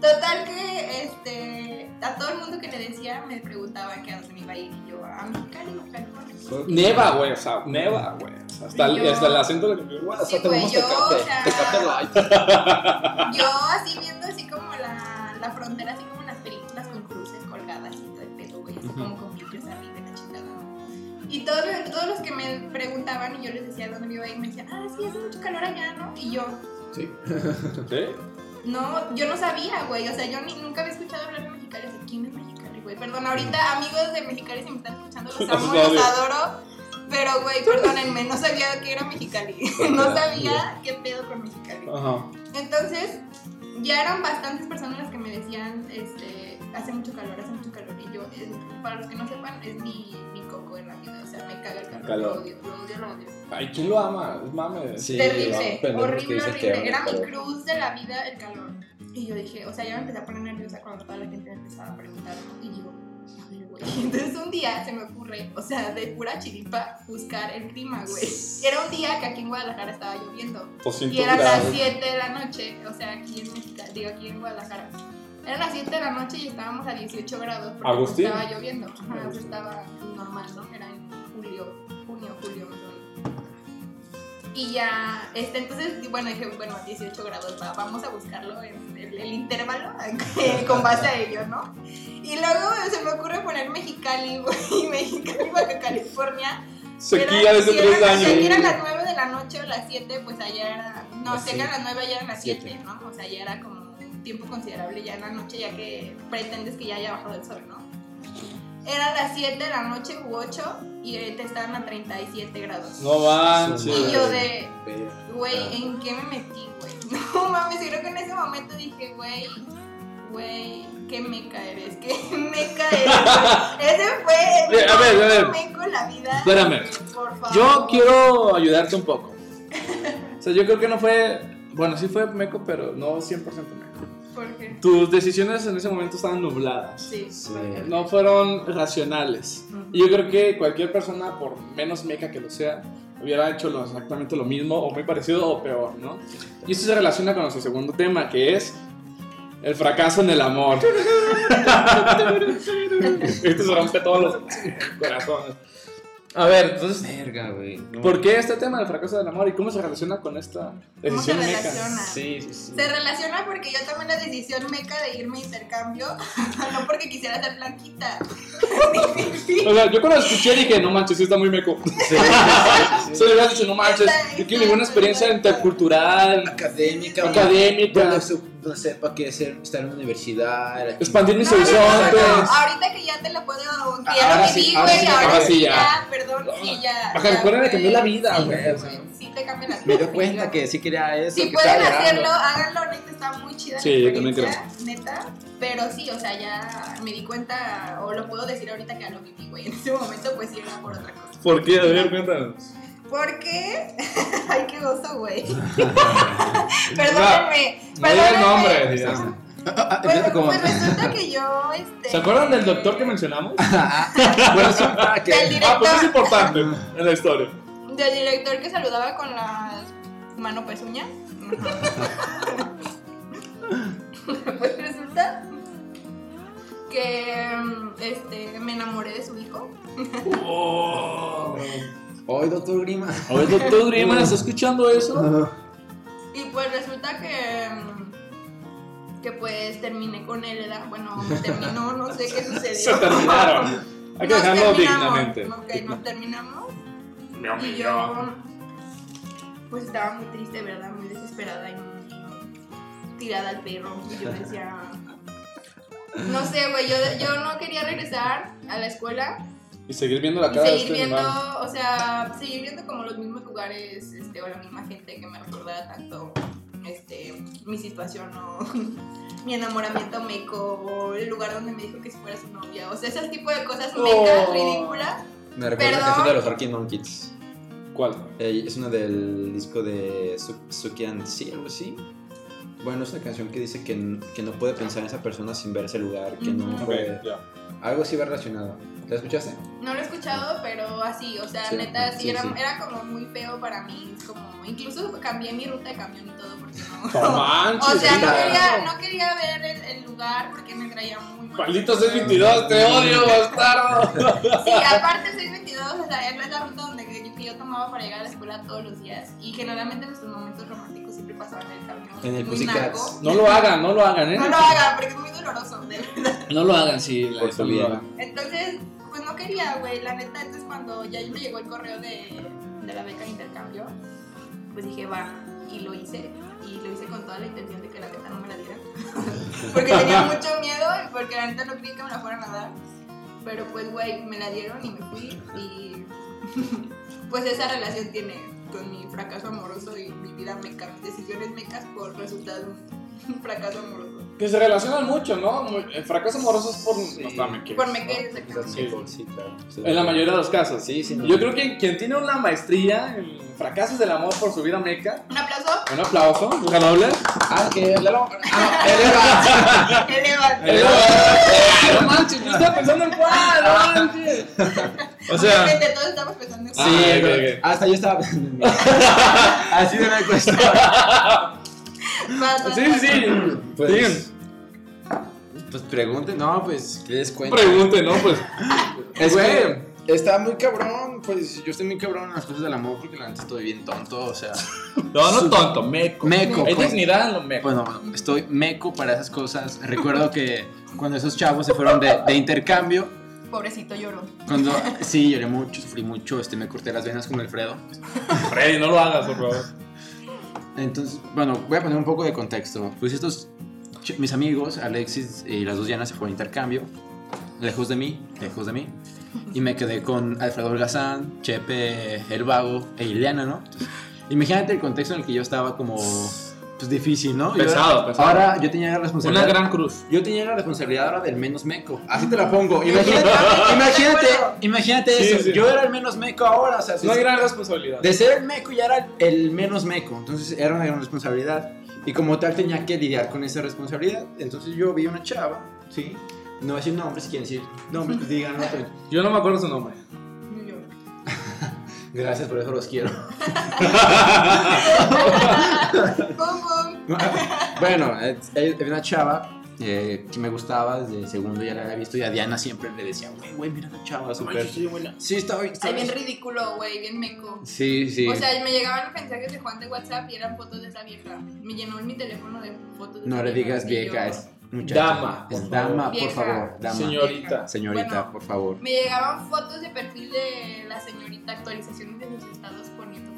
Total que este, a todo el mundo que le decía me preguntaba que a dónde me iba a ir y yo a Mexicali, Baja California. Neva, güey, o sea, neva, güey. Hasta, el, Yo- hasta el acento de la Sí, hasta güey, tenemos yo, Tecate. o sea- Tecate Light. Yo así viendo así como la, la frontera, así como Y todos, todos los que me preguntaban y yo les decía dónde me iba a ir, me decían, ah, sí, hace mucho calor allá, ¿no? Y yo, Sí. [laughs] ¿Sí? no, yo no sabía, güey, o sea, yo ni, nunca había escuchado hablar de Mexicali, de quién es Mexicali, güey. Perdón, ahorita amigos de Mexicali si me están escuchando, los [laughs] amo, Los adoro. Pero, güey, [laughs] perdónenme, no sabía que era Mexicali. No sabía qué pedo con Mexicali. Ajá. Entonces, ya eran bastantes personas las que me decían, este, hace mucho calor, hace mucho calor. Y yo, eh, para los que no sepan, es mi, mi coco en la vida. O sea, me caga el calor. Calor. Lo odio, lo odio, lo odio. Ay, ¿quién lo ama? Es mame. Sí, Terrible, horrible, horrible. Era mi cruz de la vida el calor. Y yo dije, o sea, ya me empecé a poner nerviosa cuando toda la gente me empezaba a preguntar. Y digo, a ver, güey. [laughs] Entonces un día se me ocurre, o sea, de pura chiripa, buscar el clima, güey. Era un día que aquí en Guadalajara estaba lloviendo. 200 Y eran las grados. 7 de la noche, o sea, aquí en México, digo aquí en Guadalajara. Eran las 7 de la noche y estábamos a 18 grados porque pues, Agustín. estaba lloviendo. Ajá, pues, estaba normal, ¿no? Era en julio, junio, julio, más o menos. Y ya, este, entonces, bueno, dije, bueno, 18 grados, va, vamos a buscarlo en el, el intervalo [laughs] con base a ello, ¿no? Y luego se me ocurre poner Mexicali, [laughs] güey, Mexicali, Baja California. Sequía Era- desde si 3 eran- Si años. eran las 9 de la noche o las 7, pues allá era. No, Las si eran las 9, allá eran las Siete. 7, ¿no? O sea, ya era como tiempo considerable ya en la noche, ya que pretendes que ya haya bajado el sol, ¿no? Eran las 7 de la noche u 8 y ahorita estaban a 37 grados. No manches. Y yo de, güey, ¿en qué me metí, güey? [laughs] No mames, creo que en ese momento dije, güey, güey, qué meca eres, qué [laughs] meca eres. güey. Ese fue el a ver, a ver. meco en la vida. Espérame. Por favor. Yo quiero ayudarte un poco. sea, yo creo que no fue. Bueno, sí fue meco, pero no 100% meco. Tus decisiones en ese momento estaban nubladas. Sí. Sí. No fueron racionales. Y yo creo que cualquier persona, por menos meca que lo sea, hubiera hecho lo- exactamente lo mismo, o muy parecido, o peor, ¿no? Y esto se relaciona con nuestro segundo tema, que es el fracaso en el amor. [laughs] Esto se rompe todos los corazones. A ver, entonces, Verga, güey. no. ¿por qué este tema del fracaso del amor y cómo se relaciona con esta ¿Cómo se decisión meca? relaciona? Sí, sí, sí. Se relaciona porque yo tomé la decisión meca de irme a intercambio, [laughs] no porque quisiera ser blanquita. O sea, yo cuando escuché dije, no manches, sí está muy meco. Sí, sí, sí, [laughs] sí. Se le había dicho, no manches, yo quiero vivir una experiencia intercultural, Académica. académica, su- no sepa qué ser, estar en la universidad. expandir mis No, no, no, no, horizontes. Ahorita que ya te ya Ahora lo sí, viví, ahora güey, sí, ahora, ahora sí sí ya, ya. perdón, sí ya. Ya recuerda que cambió la vida, sí, güey, o sea. Sí te cambia la vida. Me dio cuenta que sí quería eso. Si que pueden hacerlo, háganlo, neta, está muy chida Sí, la yo también experiencia, neta. Pero sí, o sea, ya me di cuenta, o lo puedo decir ahorita que ya lo viví, güey. En ese momento, pues sí era por otra cosa. ¿Por qué? A ver, cuéntanos. ¿Por qué? [laughs] Ay, qué gozo, güey. [laughs] [laughs] Perdónenme. No perdónenme. nombre. diga. Ah, ah, Pues, como- pues resulta que yo, este... ¿Se acuerdan del doctor que mencionamos? [laughs] Bueno, resulta que. Del Ah, pues es importante en la historia. Del director que saludaba con las mano pezuña. [laughs] pues resulta que este, me enamoré de su hijo. Hoy, doctor Grima. Oye, doctor Grima, ¿está escuchando eso? Y pues resulta que que pues terminé con él, ¿verdad? Bueno, me terminó, no sé qué [laughs] Se sucedió. terminaron. Hay que dejarlo dignamente. Ok, nos terminamos. Mi Y yo, pues estaba muy triste, ¿verdad? Muy desesperada y muy tirada al perro. Y yo decía, no sé, güey, yo, yo no quería regresar a la escuela Y seguir viendo la y cara de seguir este viendo, animal. o sea, seguir viendo como los mismos lugares, este, o la misma gente que me recordaba tanto, este, mi situación o [laughs] mi enamoramiento meco, o el lugar donde me dijo que si fuera su novia, o sea, ese tipo de cosas mecas, Oh. ridículas. Me recuerda la Perdón. canción de los Arctic Monkeys. ¿Cuál? Eh, es una del disco de Su- Sukian, sí, algo así. Bueno, es una canción que dice que, que no puede pensar en esa persona sin ver ese lugar, que no Ujú. puede. Ok, ya. Algo así va relacionado. ¿La escuchaste? No lo he escuchado, pero así, o sea, Sí, neta, sí, sí, era, sí. era como muy feo para mí, es como, incluso cambié mi ruta de camión y todo porque No no. manches. O sea, no quería, no quería ver el, el lugar porque me traía muy mal. Maldito 622, te odio, bastardo. Sí, aparte 622, o sea, es la ruta donde yo, que yo tomaba para llegar a la escuela todos los días y generalmente nuestros momentos románticos siempre pasaban en el camión. En el. No lo hagan, no lo hagan, ¿eh? No lo hagan porque es muy doloroso, de verdad. No lo hagan, sí, la Por. Entonces, pues no quería, güey. La neta, entonces cuando ya me llegó el correo de, de la beca de intercambio, pues dije, va. Y lo hice. Y lo hice con toda la intención de que la neta no me la dieran. [laughs] porque tenía [laughs] mucho miedo y porque la neta no quería que me la fueran a dar. Pero pues, güey, me la dieron y me fui. Y [laughs] pues esa relación tiene con mi fracaso amoroso y mi vida meca, mis decisiones mecas por resultado un [laughs] fracaso amoroso. Que se relacionan mucho, ¿no? El fracaso amoroso es por nuestra mequez, Por ¿no? mequez, exactamente. Sí. Sí, claro. En la mayoría de los casos. Sí, sí. no. Yo creo que quien tiene una maestría en fracasos del amor por su vida meca, Un aplauso. un aplauso, un doble. Ah, que. Ah, Eleva. [laughs] No manches, yo estaba pensando en cuál, no manches. O sea, Obviamente todos estamos pensando en Ah, Sí, ok. hasta yo estaba pensando en [laughs] mí. Así de. Vas, vas, sí, vas. sí, sí. Pues, Digan, pues pregunten, no, pues que les cuento. pregunten, ¿no? Pues, Es Güey. que está muy cabrón, pues yo estoy muy cabrón en las cosas del amor porque la neta estoy bien tonto, o sea. no, no tonto, meco. Meco. Hay pues. dignidad en lo meco. Bueno, bueno, estoy meco para esas cosas. Recuerdo que cuando esos chavos se fueron de, de intercambio, Pobrecito lloró. cuando [laughs] sí, lloré mucho, sufrí mucho, este, me corté las venas con Alfredo. Freddy, no lo hagas, por favor. Entonces, bueno, voy a poner un poco de contexto. Pues estos, mis amigos, Alexis y las dos llanas se fueron a intercambio, lejos de mí, lejos de mí. Y me quedé con Alfredo Holgazán, Chepe El Vago e Ileana, ¿no? Entonces, imagínate el contexto en el que yo estaba como, pues difícil, ¿no? Pesado, yo, pesado. Ahora yo tenía la Una responsabilidad. gran cruz. Yo tenía la responsabilidad ahora del menos meco. Así te la pongo. Imagínate, [laughs] imagínate, imagínate Sí, eso. sí. Yo era el menos meco ahora. O sea, No hay gran responsabilidad. de ser el meco ya era el menos meco. Entonces era una gran responsabilidad. Y como tal tenía que lidiar con esa responsabilidad. Entonces yo vi una chava, ¿sí? No voy a decir nombres, si quieren decir nombres, pues digan. Yo no me acuerdo su nombre. Gracias, por eso los quiero. Bueno, es, una chava eh, que me gustaba desde segundo, ya la había visto. Y a Diana siempre le decía, güey, güey, mira la chava, súper. Sí, está bien. está bien ridículo, güey, bien meco. Sí, sí. O sea, me llegaban mensajes de Juan de WhatsApp y eran fotos de esa vieja. Me llenó mi teléfono de fotos de no esa le vieja, digas vieja, yo- es muchacha. Dama, por Es dama, por favor. Dama. Señorita. Señorita, Bueno. por favor. Me llegaban fotos de perfil de la señorita, actualizaciones de sus estados poniendo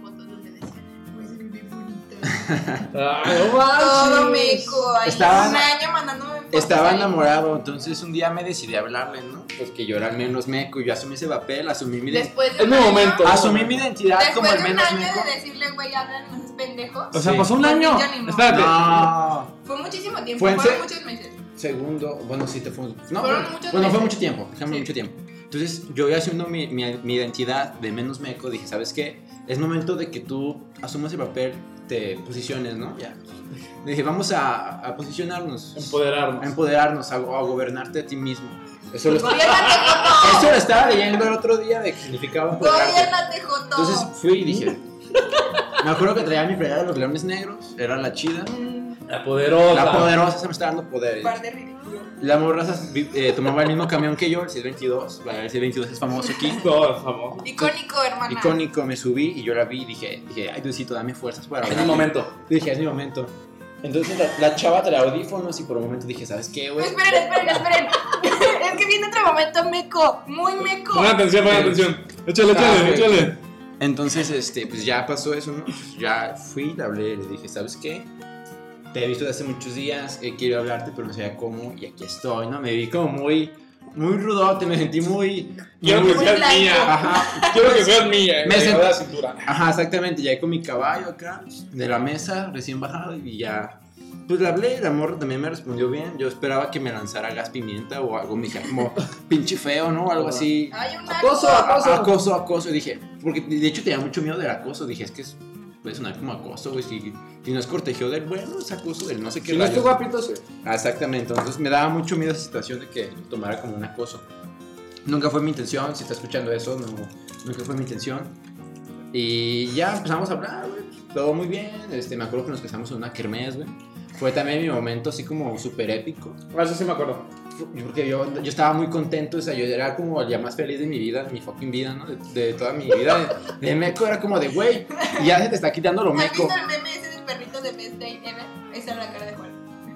Ay, no Todo meco, ahí Estaba- un año mandándome fotos. Estaba ahí. enamorado, entonces un día me decidí a hablarle, ¿no? Pues que yo era el menos meco, yo asumí ese papel, asumí mi, Después de Es un mi año- momento. asumí mi identidad como Después el de un menos año meco. de decirle, güey, hablan esos pendejos. O sea, Sí. pasó un Pues año. ya ni modo. Espérate. No, Fue muchísimo tiempo, Fue en fueron se- muchos meses. segundo, bueno, sí te fue. No, Fueron fue- muchos bueno, fue meses. mucho tiempo, dejamos Sí. mucho tiempo. Entonces, yo ya asumiendo mi, mi, mi identidad de menos meco, dije, ¿sabes qué? Es momento de que tú asumas el papel, te posiciones, ¿no? Ya. Dije, vamos a, a posicionarnos, Empoderarnos. a empoderarnos, a, a gobernarte a ti mismo. Eso lo, Joto. eso lo estaba leyendo el otro día de que significaba empoderarte. Entonces fui y dije, me acuerdo que traía mi playera de los leones negros, era la chida. La poderosa. La poderosa se me está dando poder. par de. La morra eh, tomaba el mismo camión que yo, el 622. Bueno, el 622 es famoso aquí. [laughs] Todo famoso. Icónico, hermana. Icónico, me subí y yo la vi y dije, dije ay, Diosito, dame fuerzas para En hablar. un momento. [laughs] Dije, es mi momento. Entonces la, la chava traía audífonos y por un momento dije, ¿sabes qué, güey? Esperen, esperen, esperen. [laughs] es que viene otro momento meco, muy meco. Pongan atención, pongan atención. Échale, échale, échale. Entonces, este, pues ya pasó eso, ¿no? Ya fui, le hablé, le dije, ¿sabes qué? Te he visto desde hace muchos días, eh, quiero hablarte, pero no sabía cómo, y aquí estoy, ¿no? Me vi como muy, muy rudote, me sentí muy... Quiero muy- que seas blanco. mía. Ajá, [laughs] Quiero que seas mía. Me Me sent- la cintura. ajá, exactamente, ya con mi caballo acá, de la mesa, recién bajado, y ya... Pues le hablé, la morra también me respondió bien. Yo esperaba que me lanzara gas pimienta o algo, me como [laughs] pinche feo, ¿no? Algo así. Un Acoso, acoso. Acoso, acoso, dije, porque de hecho tenía mucho miedo del acoso, dije, es que es, puede sonar como acoso, güey, si, si no es cortejo del bueno, es acoso del no sé qué Si no es rayos. guapito, sí. Ah, exactamente, entonces me daba mucho miedo esa situación de que tomara como un acoso. Nunca fue mi intención, si está escuchando eso, no, nunca fue mi intención. Y ya empezamos a hablar, güey, todo muy bien, este, me acuerdo que nos casamos en una kermés, güey. Fue también mi momento así como súper épico. Ah, Eso sí me acuerdo. Porque yo, yo estaba muy contento, o sea, yo era como el día más feliz de mi vida, de mi fucking vida, ¿no? De, de toda mi vida. De, de meco era como de, güey, ya se te está quitando lo ¿Has meco. visto el meme ese del perrito de Best Day Ever? Esa era la cara de Juan.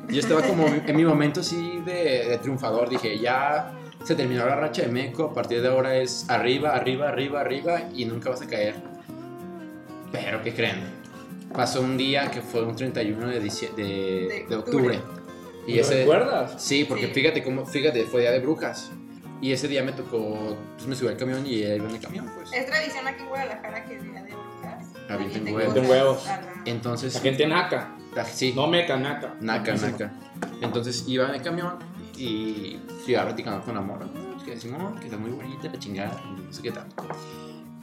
Yo estaba como en mi momento así de, de triunfador, dije, ya se terminó la racha de meco, a partir de ahora es arriba, arriba, arriba, arriba y nunca vas a caer. Pero, ¿qué creen? Pasó un día que fue un 31 de, dicie- de, De de octubre. Y ¿Lo ese, recuerdas? Sí, porque Sí. fíjate cómo, fíjate, fue día de brujas. Y ese día me tocó, pues me subí al camión y él iba en el camión, pues. Es tradición aquí en Guadalajara que el día de brujas. Avienten avienten huevos. Avienten huevos. Ajá. Entonces, La gente naca. ah, sí, No meca, naca. naca, naca. Entonces iba en el camión y iba platicando con la morra. ¿no? Que decimos, que está muy bonita, la chingada, y no sé qué tal.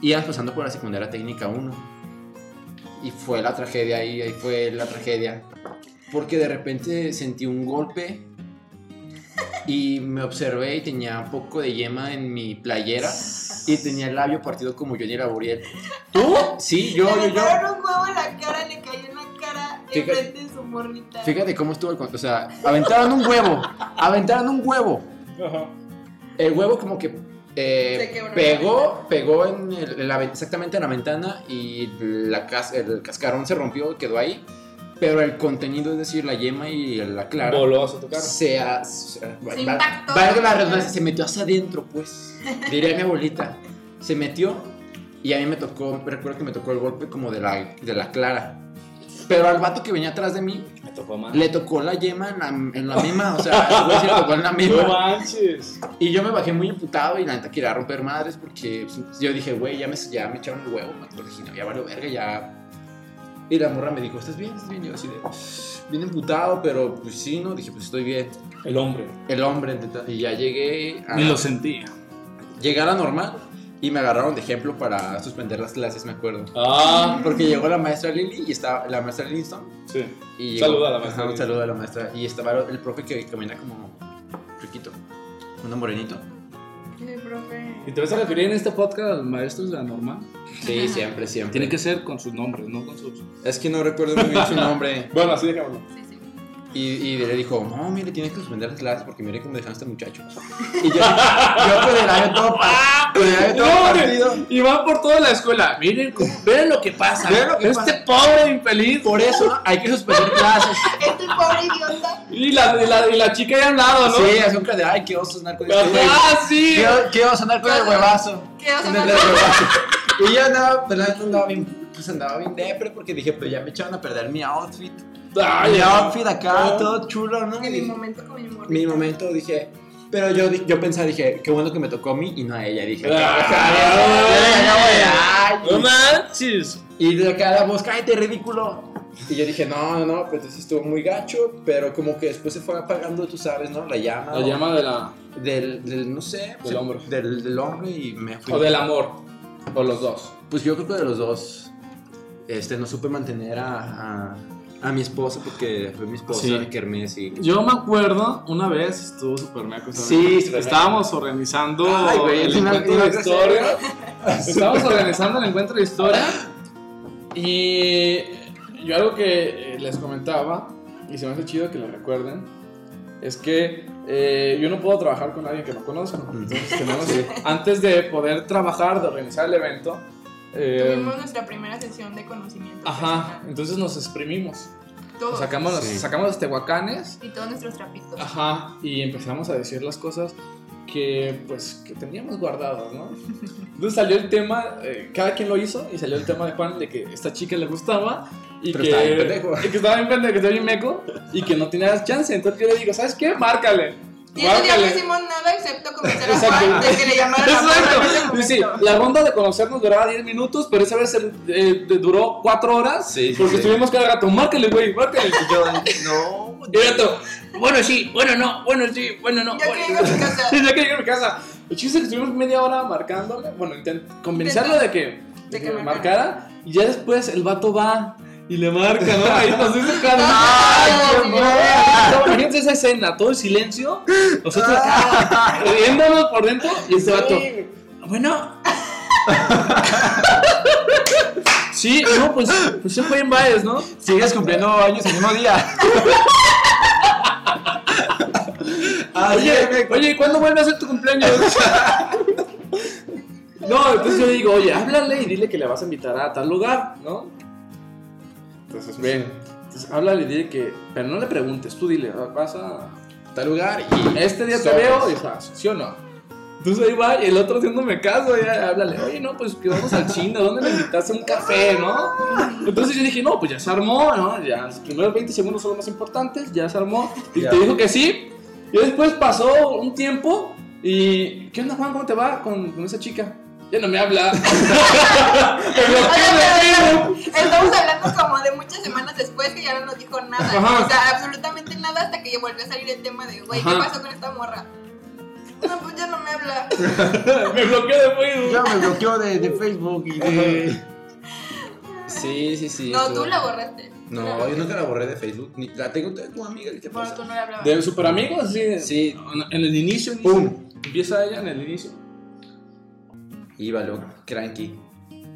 Ibas pasando por la secundaria técnica 1. Y fue la tragedia ahí, ahí fue la tragedia. Porque de repente sentí un golpe y me observé y tenía un poco de yema en mi playera y tenía el labio partido como Johnny Laboriel. ¿Tú? Sí, yo, le yo, yo. un huevo en la cara, le cayó en la cara Fíjate- enfrente de su morrita. Fíjate cómo estuvo el O sea, aventaron un huevo. Aventaron un huevo. Ajá. El huevo como que eh, Se pegó, pegó en el- en la exactamente en la ventana y la cas- el cascarón se rompió y quedó ahí. Pero el contenido, es decir, la yema y la clara, Voló hacia tu cara. se, ha- se- va- Se va- impactó. valga la redundancia, se metió hacia adentro, pues. [laughs] Diría mi abuelita. Se metió y a mí me tocó, recuerdo que me tocó el golpe como de la, de la clara. Pero al vato que venía atrás de mí, Me tocó más. le tocó la yema en la, en la misma, o sea, el güey se le tocó en la [laughs] No misma. manches. Y yo me bajé muy imputado y la neta quería romper madres porque pues, yo dije, güey, ya me, ya me echaron el huevo. Porque dije, no, ya valió verga, ya. Y la morra me dijo, ¿estás bien? ¿Estás bien? Yo así de, bien emputado, pero pues sí, ¿no? Dije, pues estoy bien. El hombre. El hombre, y ya llegué a, Ni lo sentía. llegué a la normal y me agarraron de ejemplo para suspender las clases, me acuerdo. Ah, Porque llegó la maestra Lily y estaba la maestra Livingston. sí. Y llegó- Saluda a la maestra Ajá, saludo a la maestra. Y estaba el profe que camina como riquito, uno morenito. El profe. ¿Y te vas a referir en este podcast a los maestros de la normal? Sí, siempre, siempre. Tiene que ser con sus nombres, no con sus. Es que no recuerdo muy bien su nombre. [laughs] Bueno, así dejémoslo. Sí, sí. Y, y le dijo, no, mire, tienes que suspender las clases porque mire cómo dejaron a este muchacho. Y yo, yo con el año todo, pa- con el año todo No, partido. Y van por toda la escuela. Miren, cómo- vean lo que pasa. Vean lo que este pasa. pobre infeliz. Por eso hay que suspender clases. [laughs] Este pobre idiota. Y la, y la, y la chica ya al lado, ¿no? Sí, hace un de, ay, qué oso sonar con este. Ah, sí. Qué, qué oso sonar con el huevazo. ¿Qué vas a Con el hacer? huevazo. Y yo andaba, pues, la neta andaba bien, pues andaba bien depre porque dije, pues ya me echaban a perder mi outfit. Ay, mi outfit acá, Ah. todo chulo, ¿no? En mi momento con mi morrita. mi momento dije, pero yo, yo pensaba, dije, qué bueno que me tocó a mí y no a ella. Dije, Ah. No manches. y de acá la voz, cállate, ridículo. Y yo dije, no, no, no, pues entonces estuvo muy gacho, pero como que después se fue apagando, tú sabes, ¿no? La llama. La llama de la. Del, del no sé, Del hombre. Del, del hombre y me fui. O del amor. O los dos. Pues yo creo que de los dos, este, no supe mantener a, a, a mi esposa porque fue mi esposa Sí. de Kermés y... Yo me acuerdo, una vez estuvo super meco. Sí, súper Estábamos organizando Ay, güey, el encuentro de historia. [laughs] Estábamos organizando el encuentro de historia. Y yo algo que eh, les comentaba, y se me hace chido que lo recuerden, es que eh, yo no puedo trabajar con alguien que no conozco. Entonces, tenemos [laughs] que- antes de poder trabajar, de organizar el evento, eh, Tuvimos nuestra primera sesión de conocimiento. ajá, personal. entonces nos exprimimos. Todos. Sacamos, los- Sí. sacamos los tehuacanes Y todos nuestros trapitos. Ajá, y empezamos a decir las cosas que pues que teníamos guardadas, ¿no? Entonces salió el tema, eh, cada quien lo hizo y salió el tema de Juan de que esta chica le gustaba y Pero que, estaba bien pendejo. y que estaba bien pendejo, que estaba bien meco y que no tenía chance. Entonces yo le digo, ¿sabes qué? Márcale. Y ese día no hicimos nada excepto convencer a. [laughs] Juan de que le llamara a la morra en ese Exacto. Y sí, la ronda de conocernos duraba 10 minutos, pero esa vez eh, duró 4 horas Sí, sí, porque sí. estuvimos cada rato, márcale, güey, márcale. Y yo, no, Y el gato, bueno, sí, bueno, no, bueno, sí, bueno, no. Ya bueno". que llego a mi casa. [laughs] ya que llegué a mi casa. El chiste es que estuvimos media hora marcándole, bueno, convencerlo de que, de De que que marcara. Y ya después el vato va y le marca, ¿no? Ahí nos dice. Ay. Imagínense esa escena, todo el silencio. Nosotros acá, riéndonos por dentro. Y este vato, bueno. Sí, no, pues, pues se fue en Baez, ¿no? sigues cumpliendo años el mismo día. Oye, oye, ¿y ¿cuándo vuelve a ser tu cumpleaños? no, entonces yo digo, oye, háblale y dile que le vas a invitar a tal lugar, ¿no? Entonces, ven, entonces háblale y dile que, pero no le preguntes, tú dile, vas a... tal lugar y Este día te veo y ¿sí o no? Entonces ahí va y el otro haciéndome caso, ya, háblale, oye, no, pues que vamos al cine, ¿dónde me invitaste un café, no? Entonces yo dije, no, pues ya se armó, ¿no? Ya, los primeros 20 segundos son los más importantes, ya se armó. Y Ya. te dijo que sí. Y después pasó un tiempo y, ¿qué onda, Juan? ¿Cómo te va con, con esa chica? Ya no me habla. [laughs] [laughs] Me bloqueó de Facebook. Estamos hablando como de muchas semanas después que ya no nos dijo nada. Ajá. O sea, absolutamente nada hasta que volvió a salir el tema de, güey, ¿qué pasó con esta morra? No, pues ya no me habla. [laughs] Me bloqueó de Facebook. ya me bloqueó de, de Facebook y de... Sí, sí, sí. No, tú la borraste. La No, yo nunca la borré de Facebook. Ni, la tengo como amiga. ¿Qué Bueno, pasa? tú no le hablabas. De super amigos, sí. Sí. En el inicio, inicio. Pum. Empieza ella en el inicio. Iba loco, cranky.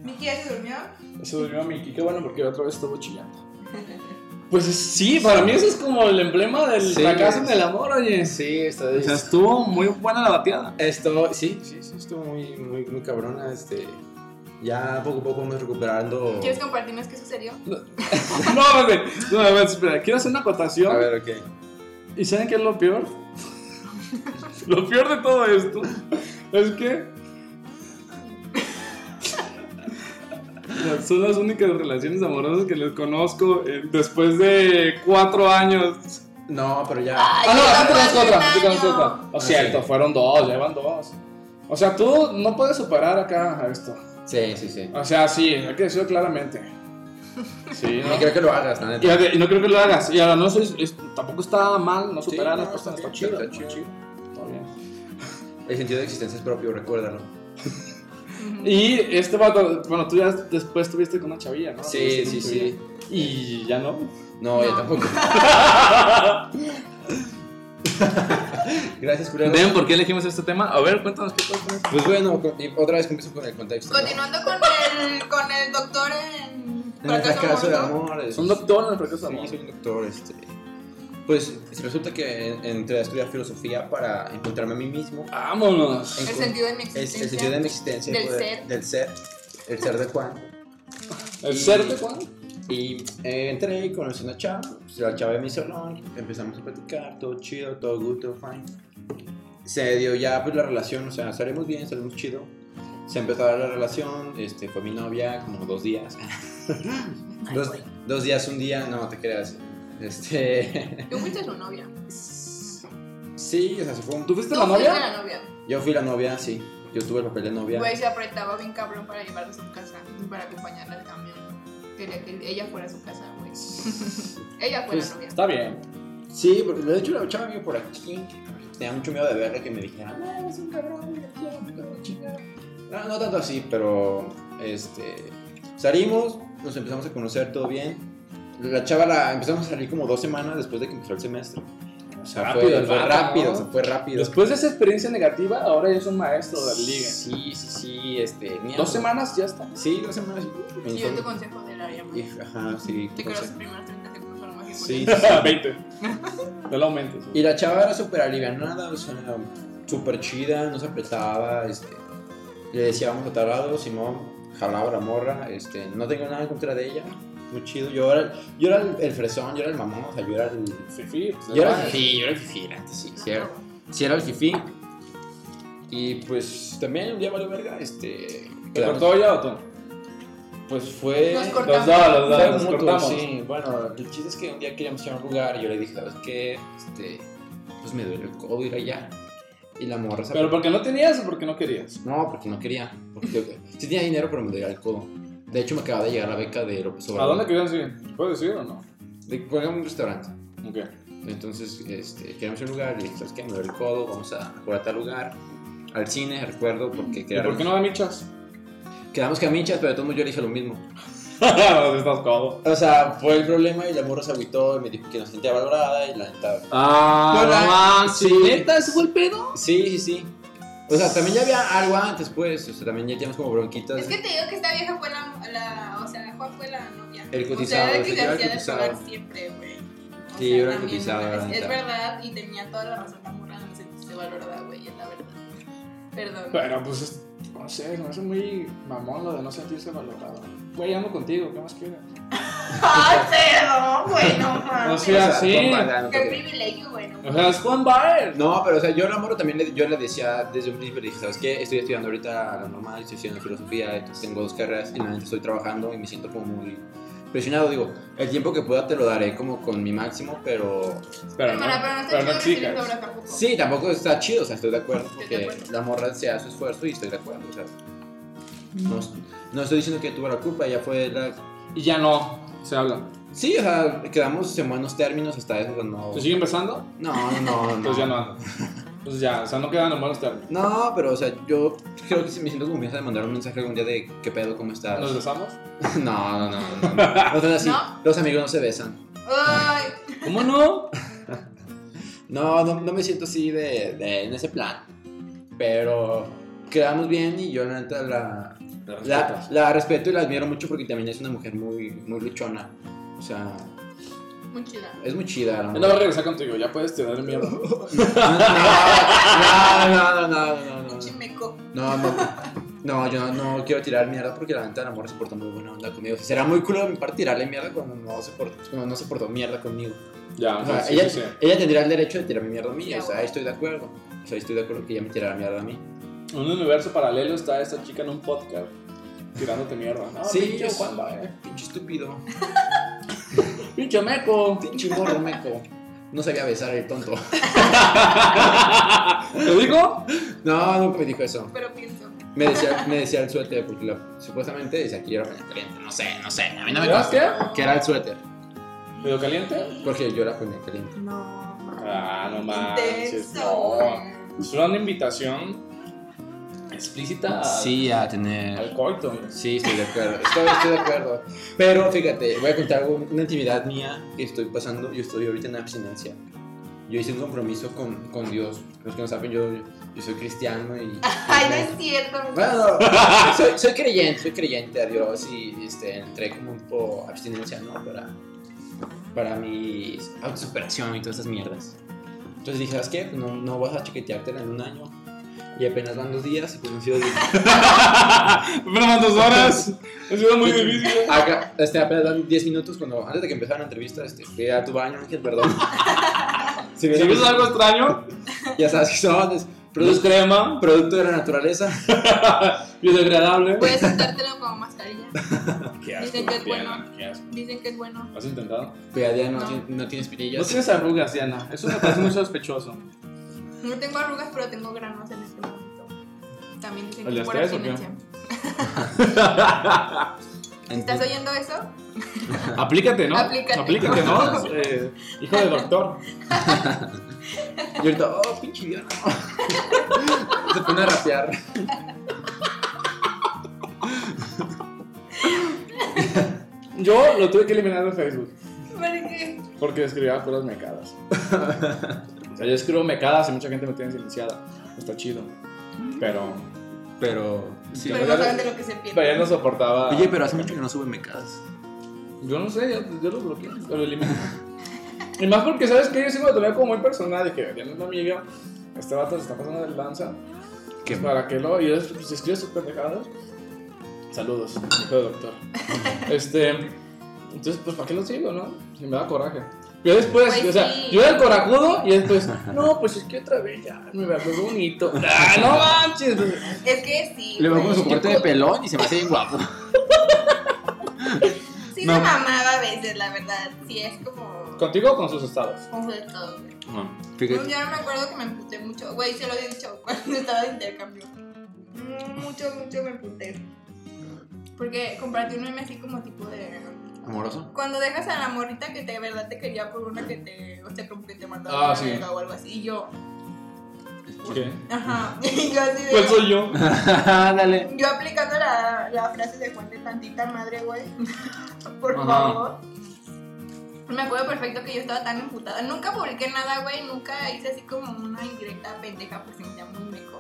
¿Miki ya se durmió? Se durmió a Miki, qué bueno porque otra vez estuvo chillando. [laughs] Pues sí, para mí ese es como el emblema del Sí. fracaso en el amor, oye. Sí, está O sea, estuvo muy buena la bateada. Esto, sí, sí, sí, estuvo muy, muy, muy cabrona. Este, ya poco a poco vamos recuperando. ¿Quieres compartirnos qué sucedió? No, [laughs] no, a ver, espera, quiero hacer una acotación. A ver, ok. ¿Y saben qué es lo peor? [laughs] lo peor de todo esto es que [laughs] son las únicas relaciones amorosas que les conozco eh, después de cuatro años. No, pero ya. Ay, ah, no, ya te conozco otra, te conozco otra. Lo Ah, cierto, sí. fueron dos, llevan dos. O sea, tú no puedes superar acá a esto. Sí, sí, sí. O sea, sí, hay que decirlo claramente. Sí, [laughs] No ¿no? creo que lo hagas, la Y, neta. y no creo que lo hagas. Y ahora no soy, es- tampoco está mal no superar Sí, a las no, personas. está Está chido. está chido. Está bien. El sentido de existencia es propio, recuérdalo. [laughs] Y este vato, bueno, tú ya después estuviste con una chavilla, ¿no? Sí, sí, sí. Y ya no. No, yo No. tampoco. [laughs] Gracias, culero. ¿Ven por qué elegimos este tema? A ver, cuéntanos qué pasa. Pues bueno, con- y otra vez empiezo con el contexto. ¿no? Continuando con el, con el doctor en En el fracaso de amor. es- Son doctor en el fracaso de Sí, amor. soy un doctor. Este, pues resulta que en- entré a estudiar filosofía para encontrarme a mí mismo. Vámonos. El sentido de mi existencia. el sentido de mi existencia. Del poder- ser. Del ser. El ser de Juan. ¿El ser de Juan? Y eh, entré y conocí a una chava. Pues, la chava de mi salón. Empezamos a platicar. Todo chido, todo good, todo fine. Se dio ya pues la relación. O sea, salimos bien, salimos chido. Se empezó a dar la relación. Este, fue mi novia como dos días. [laughs] Dos días, un día. No te creas. Este. Tú fuiste su novia. Sí, o sea, se fue un... ¿Tú fuiste Tú la novia? la novia. Yo fui la novia, sí. Yo tuve el papel de novia. Güey se apretaba bien cabrón para llevarla a su casa y para acompañarla al camión. Quería que ella fuera a su casa, güey. [laughs] ella fue Pues, la novia. Está bien. Sí, porque de hecho la chava vive por aquí. Tenía mucho miedo de verla que me dijera, no, es un cabrón, me quiero, me quiero chingar". No, no tanto así, pero este salimos, nos empezamos a conocer todo bien. La chava la empezamos a salir como dos semanas después de que empezó el semestre. O sea, Rápido fue, fue vato, rápido, ¿no? o sea, fue rápido. Después de esa experiencia negativa, ahora ya es un maestro de la liga. Sí, sí, sí, este. Dos siguiente ya está. Sí, dos semanas. Siguiente consejo del área. Y- Ajá, sí. Te los primeros 30 segundos fueron más Sí, importantes. 20. [laughs] No lo aumentes. Y la chava era súper alivianada, o sea, súper chida, no se apretaba, este, le decía vamos a tal lado, Simón jalaba la morra, este, no tengo nada en contra de ella, muy chido, yo era, yo era el, el fresón, yo era el mamón, o sea, yo era el, Fifi. pues, yo era el fifí, yo era el fifí, neta, sí, sí era, sí era el fifí, y pues también un día valió verga, este, ¿Te cortó ella o tú? pues fue... Nos Los cortamos. dos, los dos, nos mutuo, cortamos. sí. Bueno, el chiste es que un día queríamos ir a un lugar y yo le dije, ¿sabes qué? Este, pues me duele el codo ir allá. Y la morra se ¿Pero porque no tenías o porque no querías? No, porque no quería. Porque sí tenía dinero, pero me dolía el codo. De hecho, me acaba de llegar la beca de López ¿A Obrador. dónde querías ir? ¿Puedes decir o no? De, fue a un restaurante. Ok. Entonces, este, a un lugar y dije, ¿sabes qué? Me duele el codo, vamos a jugar a tal lugar. Al cine, recuerdo, porque ¿Y quedamos, por qué no da michas? quedamos camichas, pero de todos modos yo le dije lo mismo. [laughs] estás codo. O sea, fue el problema y la morra se agüitó y me dijo que no se sentía valorada y la neta Ah, la- no sí. ¿Neta? ¿Ese fue el pedo? Sí, sí, sí. O sea, también ya había algo antes, pues. O sea, también ya teníamos como bronquitas. Es que te digo que esta vieja fue la, la o sea, Juan fue la novia. El O cotizado, sea, era el que se cotizado. despegar siempre, güey. O Sí, sea, era cotizado, es, es verdad y tenía toda la razón la morra, no se sentirse valorada, güey, es la verdad. Perdón. Pero pues, es- no sé, se me hace muy mamón lo de no sentirse valorado. Güey, ando contigo, ¿qué más quieres? Ay, perdón, [laughs] güey, no O mames. sea, sí. no te Qué privilegio, güey. no O sea, es Juan Baer. No, pero o sea, yo la morro también le, yo le decía desde un principio, le dije, ¿sabes qué? Estoy estudiando ahorita la normal, estoy estudiando filosofía, tengo dos carreras y la neta estoy trabajando y me siento como muy presionado. Digo, el tiempo que pueda te lo daré como con mi máximo, pero Pero no, Hermana, pero no sobras tampoco. sí, tampoco está chido, o sea, estoy de acuerdo, Estoy de porque acuerdo. la morra se hace su esfuerzo y estoy de acuerdo, o sea, no, no estoy diciendo que tuvo la culpa, ella fue la... Y ya no se habla. Sí, o sea, quedamos en buenos términos hasta eso, o sea, no... ¿Se siguen besando? No, no, no. [laughs] Entonces ya no andan. Pues ya, o sea, no quedan en buenos términos. No, pero o sea, yo creo que me siento confianza de mandar un mensaje algún día de qué pedo, cómo estás. ¿Nos besamos? [laughs] No, no, no, no. No, no son así. ¿No? Los amigos no se besan. Ay, ¿Cómo no? [laughs] No, no, no me siento así de, de- en ese plan. Pero quedamos bien y yo la neta la, la, la respeto y la admiro mucho porque también es una mujer muy, muy luchona. O sea, muy chida. es muy chida Yo mujer. no voy a regresar contigo, ya puedes tener miedo. [laughs] No, no, no, no, no, no, no. Pinche meco. No, no, no, yo no, no quiero tirar mierda porque la neta la morra se portó muy buena onda conmigo. O sea, será muy culo de mi parte tirarle mierda cuando no se portó, cuando no se portó mierda conmigo. Ya, O sea, sí, ella, sí, sí. ella tendría el derecho de tirarme mierda a mí, Ya, o sea, güey. estoy de acuerdo. O sea, estoy de acuerdo que ella me tirara mierda a mí. En un universo paralelo está esta chica en un podcast tirándote mierda. No, Sí, pinche es- Juan Baer. Pinche estúpido, [laughs] Pinche meco. pinche morro meco. No sabía besar el tonto. [laughs] ¿Te digo? No, nunca me dijo eso. Pero pienso. Me decía, me decía el suéter, porque lo- supuestamente decía que yo era caliente. No sé, no sé, a mí no me ¿Sabes consta. qué? Que era el suéter, ¿Medio caliente? porque yo era caliente. No, Ah, no manches. No. Es una invitación explícita Sí, a tener... al coito. Sí, estoy de acuerdo. Estoy, estoy de acuerdo. Pero fíjate, voy a contar algo, una intimidad mía que estoy pasando. Yo estoy ahorita en abstinencia. Yo hice un compromiso con, con Dios. Los que no saben, yo, yo soy cristiano y. [laughs] Ay, no es cierto. Bueno, soy, soy creyente, soy creyente a Dios y este, entré como un poco abstinencia, ¿no? Para, para mi autosuperación y todas esas mierdas. Entonces dije, ¿sabes qué? No, no vas a chiqueteártela en un año. Y apenas van dos días y pues han sido [laughs] Pero más dos horas. Ha sido muy difícil. Acá, este, apenas dan 10 minutos cuando, antes de que empezara la entrevista, este, fui a tu baño, Ángel, perdón. [laughs] si Si ves ves algo extraño, ya sabes que son, es produce producto, crema, producto de la naturaleza. [laughs] biodegradable. Puedes usártelo como mascarilla. Qué asco, Dicen que es Diana, bueno. qué asco. Dicen que es bueno. ¿Has intentado? Pero ya no, No. no tiene No espinillas. tienes arrugas, Diana. Eso me parece muy sospechoso. No tengo arrugas, pero tengo granos en este momento. También dicen ¿El que por abstinencia. [laughs] ¿Estás oyendo eso? Aplícate, ¿no? Aplícate. Aplícate, ¿no? Eh, hijo de doctor. Y ahorita, oh, pinche Diana. Se pone a rapear. Yo lo tuve que eliminar de Facebook. ¿Por qué? Porque escribía puras mecadas. O sea, yo escribo mecadas y mucha gente me tiene silenciada. Está chido. Pero. Pero, sí. Pero no saben de lo que se pierde. Pero ya no soportaba. Oye, pero hace mucho que no sube mecadas. Yo no sé, yo, yo lo bloqueé, yo lo eliminé. y más porque, ¿sabes qué? Yo sí me lo tomé como muy personal. Dije, ya no es mi amigo. Este vato se está pasando de lanza. ¿Qué? ¿Para qué lo? Y yo pues, escribo sus pendejadas. Saludos, hijo de doctor. [laughs] este. Entonces, pues, ¿para qué lo sigo, no? Y me da coraje. Yo después, Pues o sea, sí. yo era el corajudo y después, [laughs] no, pues es que otra vez ya me veo bonito. ¡Ah, no manches! Es que sí. Le pongo su corte de pelón y se me hace bien guapo. [laughs] Sí No. se mamaba a veces, la verdad. Sí, es como. ¿Contigo o con sus estados? Como de todo, güey. No, Un fíjate. día me acuerdo que me emputé mucho. Güey, se lo había dicho cuando estaba de intercambio. Mm, Mucho, mucho me emputé. Porque compartí un meme así como tipo de. Amoroso. Cuando dejas a la morrita que te, de verdad te quería por una que te. O sea, como que te mandaba Ah, a sí. o algo así. Y yo. ¿Qué? Ajá. [laughs] Y yo así de. ¿Cuál soy yo? [laughs] Dale. Yo aplicando la, la frase de Juan de tantita madre, güey. [laughs] Por Ajá. favor. Me acuerdo perfecto que yo estaba tan emputada. Nunca publiqué nada, güey. Nunca hice así como una indirecta pendeja porque me llamo un meco.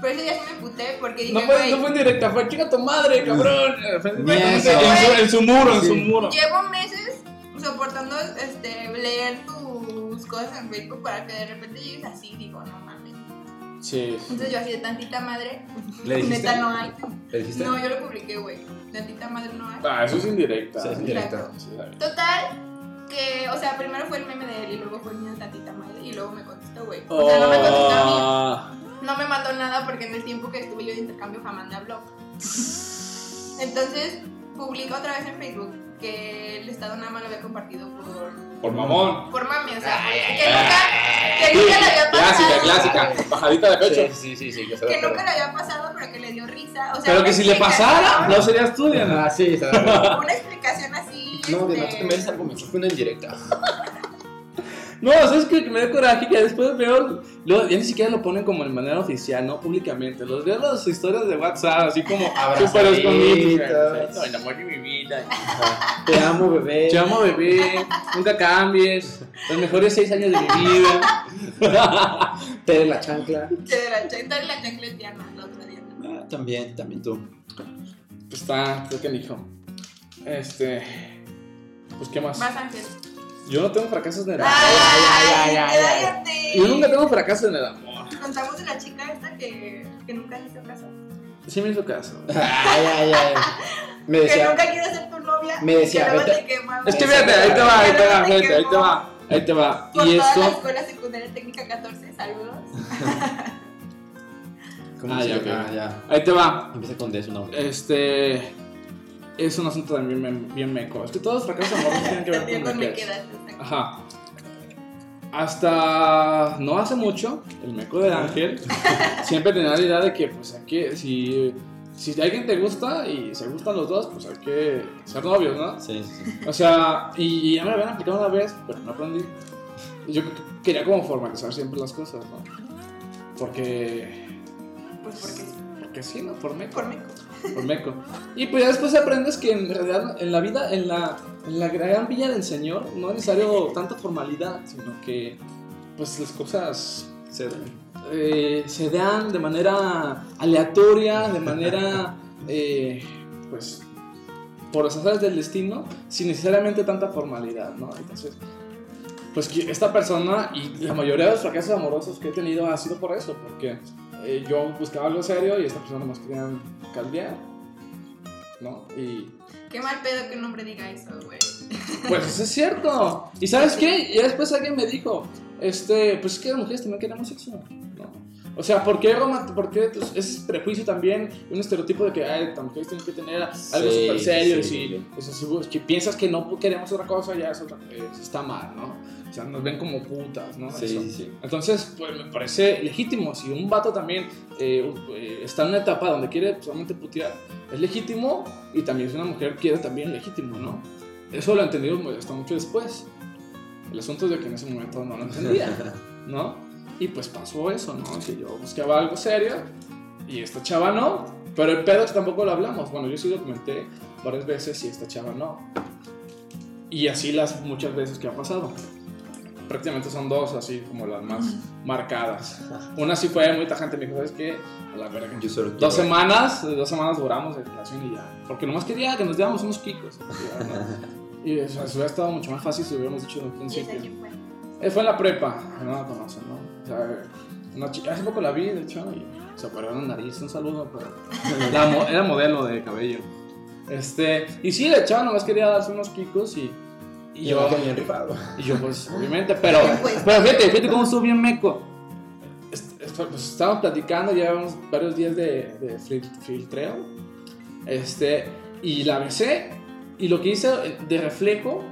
Pero ese día sí me emputé porque dije, No fue, no fue en directa, fue chica tu madre, cabrón. Ni En eso. su, en su muro, en su muro. llevo meses soportando este, leer tus cosas en Facebook para que de repente llegues así. Digo, no mames. Sí. Entonces yo así de tantita madre. ¿Le dijiste? Neta no hay. ¿Le dijiste? No, yo lo publiqué, güey. Tantita madre no hay. Ah, eso es indirecta. Sí, es indirecta. Sí. Total, que, o sea, primero fue el meme de él y luego fue el mío de tantita madre y luego me contestó, güey. O sea, no me contestó a mí, Ah, no me mandó nada porque en el tiempo que estuve yo de intercambio jamás me habló. Entonces, publica otra vez en Facebook que el Estado nada más lo había compartido por, por mamón. por mami, o sea, Ay, ay, que, nunca, que nunca le había Clásica, pasado. clásica. Bajadita de pecho. Sí, sí, sí, sí. Que, se Que ve, nunca le había pasado, pero que le dio risa. O sea, Pero que si le pasara, no serías tú, Diana. Ah, sí. [laughs] Una explicación así. No, de este, no te mereces algo mejor que una indirecta. No, ¿sabes qué? Que me da coraje que después veo. Luego, ya ni siquiera lo ponen como de manera oficial, no públicamente. Los veo en las historias de WhatsApp, así como [laughs] súper escondidos. No, el amor de mi vida. Te amo, bebé. Te amo, bebé. Nunca cambies. Los mejores seis años de mi vida. [laughs] Te de la chancla. Te de la chancla, la chancla es Diana, la otra Diana. Ah, también, también tú. Pues está, creo que elijo. Este. Pues, ¿qué más? Vas, Ángel. Yo no tengo fracasos en el amor. ¡Ay, ay, ay, ay. cállate! Yo nunca tengo fracasos en el amor. Contamos de la chica esta que, que nunca hizo caso. Sí me hizo caso. [laughs] Ay, ay, ay. Me Que decía. nunca quiere ser tu novia. me decía, que te quema. Es que fíjate, ahí te va, ahí te va, Que fíjate, ahí te va. Ahí te va. Por Y toda la esto. escuela secundaria técnica 14, saludos. [laughs] ¿Cómo Ah, ya, ok. ya. Ahí te va. Empieza con D su nombre. Este. Es un asunto también bien, bien meco. Es que todos los fracasos amorosos tienen que ver [laughs] También con con me. Ajá. hasta no hace mucho, el meco de Ángel [laughs] siempre tenía la idea de que, pues, hay que, si, si alguien te gusta y se gustan los dos, pues hay que ser novios, ¿no? Sí, sí. O sea, y, y ya me lo habían aplicado una vez, pero no aprendí. Yo quería como formalizar siempre las cosas, ¿no? Porque, Pues porque porque sí, ¿no? Por meco. por meco. Por meco. Y pues ya después aprendes que en realidad en la vida, en la, en la gran villa del Señor, no es necesario tanta formalidad, sino que pues las cosas Sí. eh, se dan de manera aleatoria, de manera, [laughs] eh, pues, por los azares del destino, sin necesariamente tanta formalidad, ¿no? Entonces, pues que esta persona y la mayoría de los fracasos amorosos que he tenido ha sido por eso, porque eh, yo buscaba algo serio y esta persona más quería caldear, ¿no? Y Qué mal pedo que un hombre diga eso, güey. pues eso es cierto. ¿Y sabes qué? Y después alguien me dijo, este, pues es que las mujeres también queremos sexo, ¿no? O sea, ¿por qué, romant- por qué pues, ese prejuicio también, un estereotipo de que ay, las mujeres tienen que tener algo Sí, súper serio sí. y si, si- si piensas que no queremos otra cosa, ya es otra- eh, está mal, ¿no? O sea, nos ven como putas, ¿no? Sí, Eso. sí, sí. Entonces, pues me parece legítimo. Si un vato también eh, eh, está en una etapa donde quiere solamente putear, es legítimo. Y también si una mujer quiere, también legítimo, ¿no? Eso lo he entendido muy- hasta mucho después. El asunto es de que en ese momento no lo entendía, [laughs] ¿no? Y pues pasó eso, ¿no? Que yo buscaba algo serio y esta chava no. Pero el pedo es que tampoco lo hablamos. Bueno, yo sí lo comenté varias veces y esta chava no. Y así las muchas veces que ha pasado. Prácticamente son dos, así como las más marcadas. Una sí fue muy tajante, me dijo, ¿sabes qué? A la verga. Yo solo Dos semanas, dos semanas duramos de relación y ya. Porque nomás quería que nos diéramos unos picos. [laughs] Y, eso, eso hubiera estado mucho más fácil si hubiéramos dicho desde un ¿Y esa principio. quién fue? Eh, fue en la prepa, no la conocen, ¿no? O sea, una chica, hace poco la vi, de hecho, y se operó en la nariz, un saludo, pero [laughs] la era modelo de cabello. Este, y sí, la chava nomás quería darse unos picos y, y Y yo, bien rifado. y yo, pues, obviamente, pero, [laughs] puesto. pero fíjate, fíjate cómo estuvo bien meco. Est- est- Pues estábamos platicando, llevamos varios días de, de fil- filtreo, este, y la besé, y lo que hice de reflejo,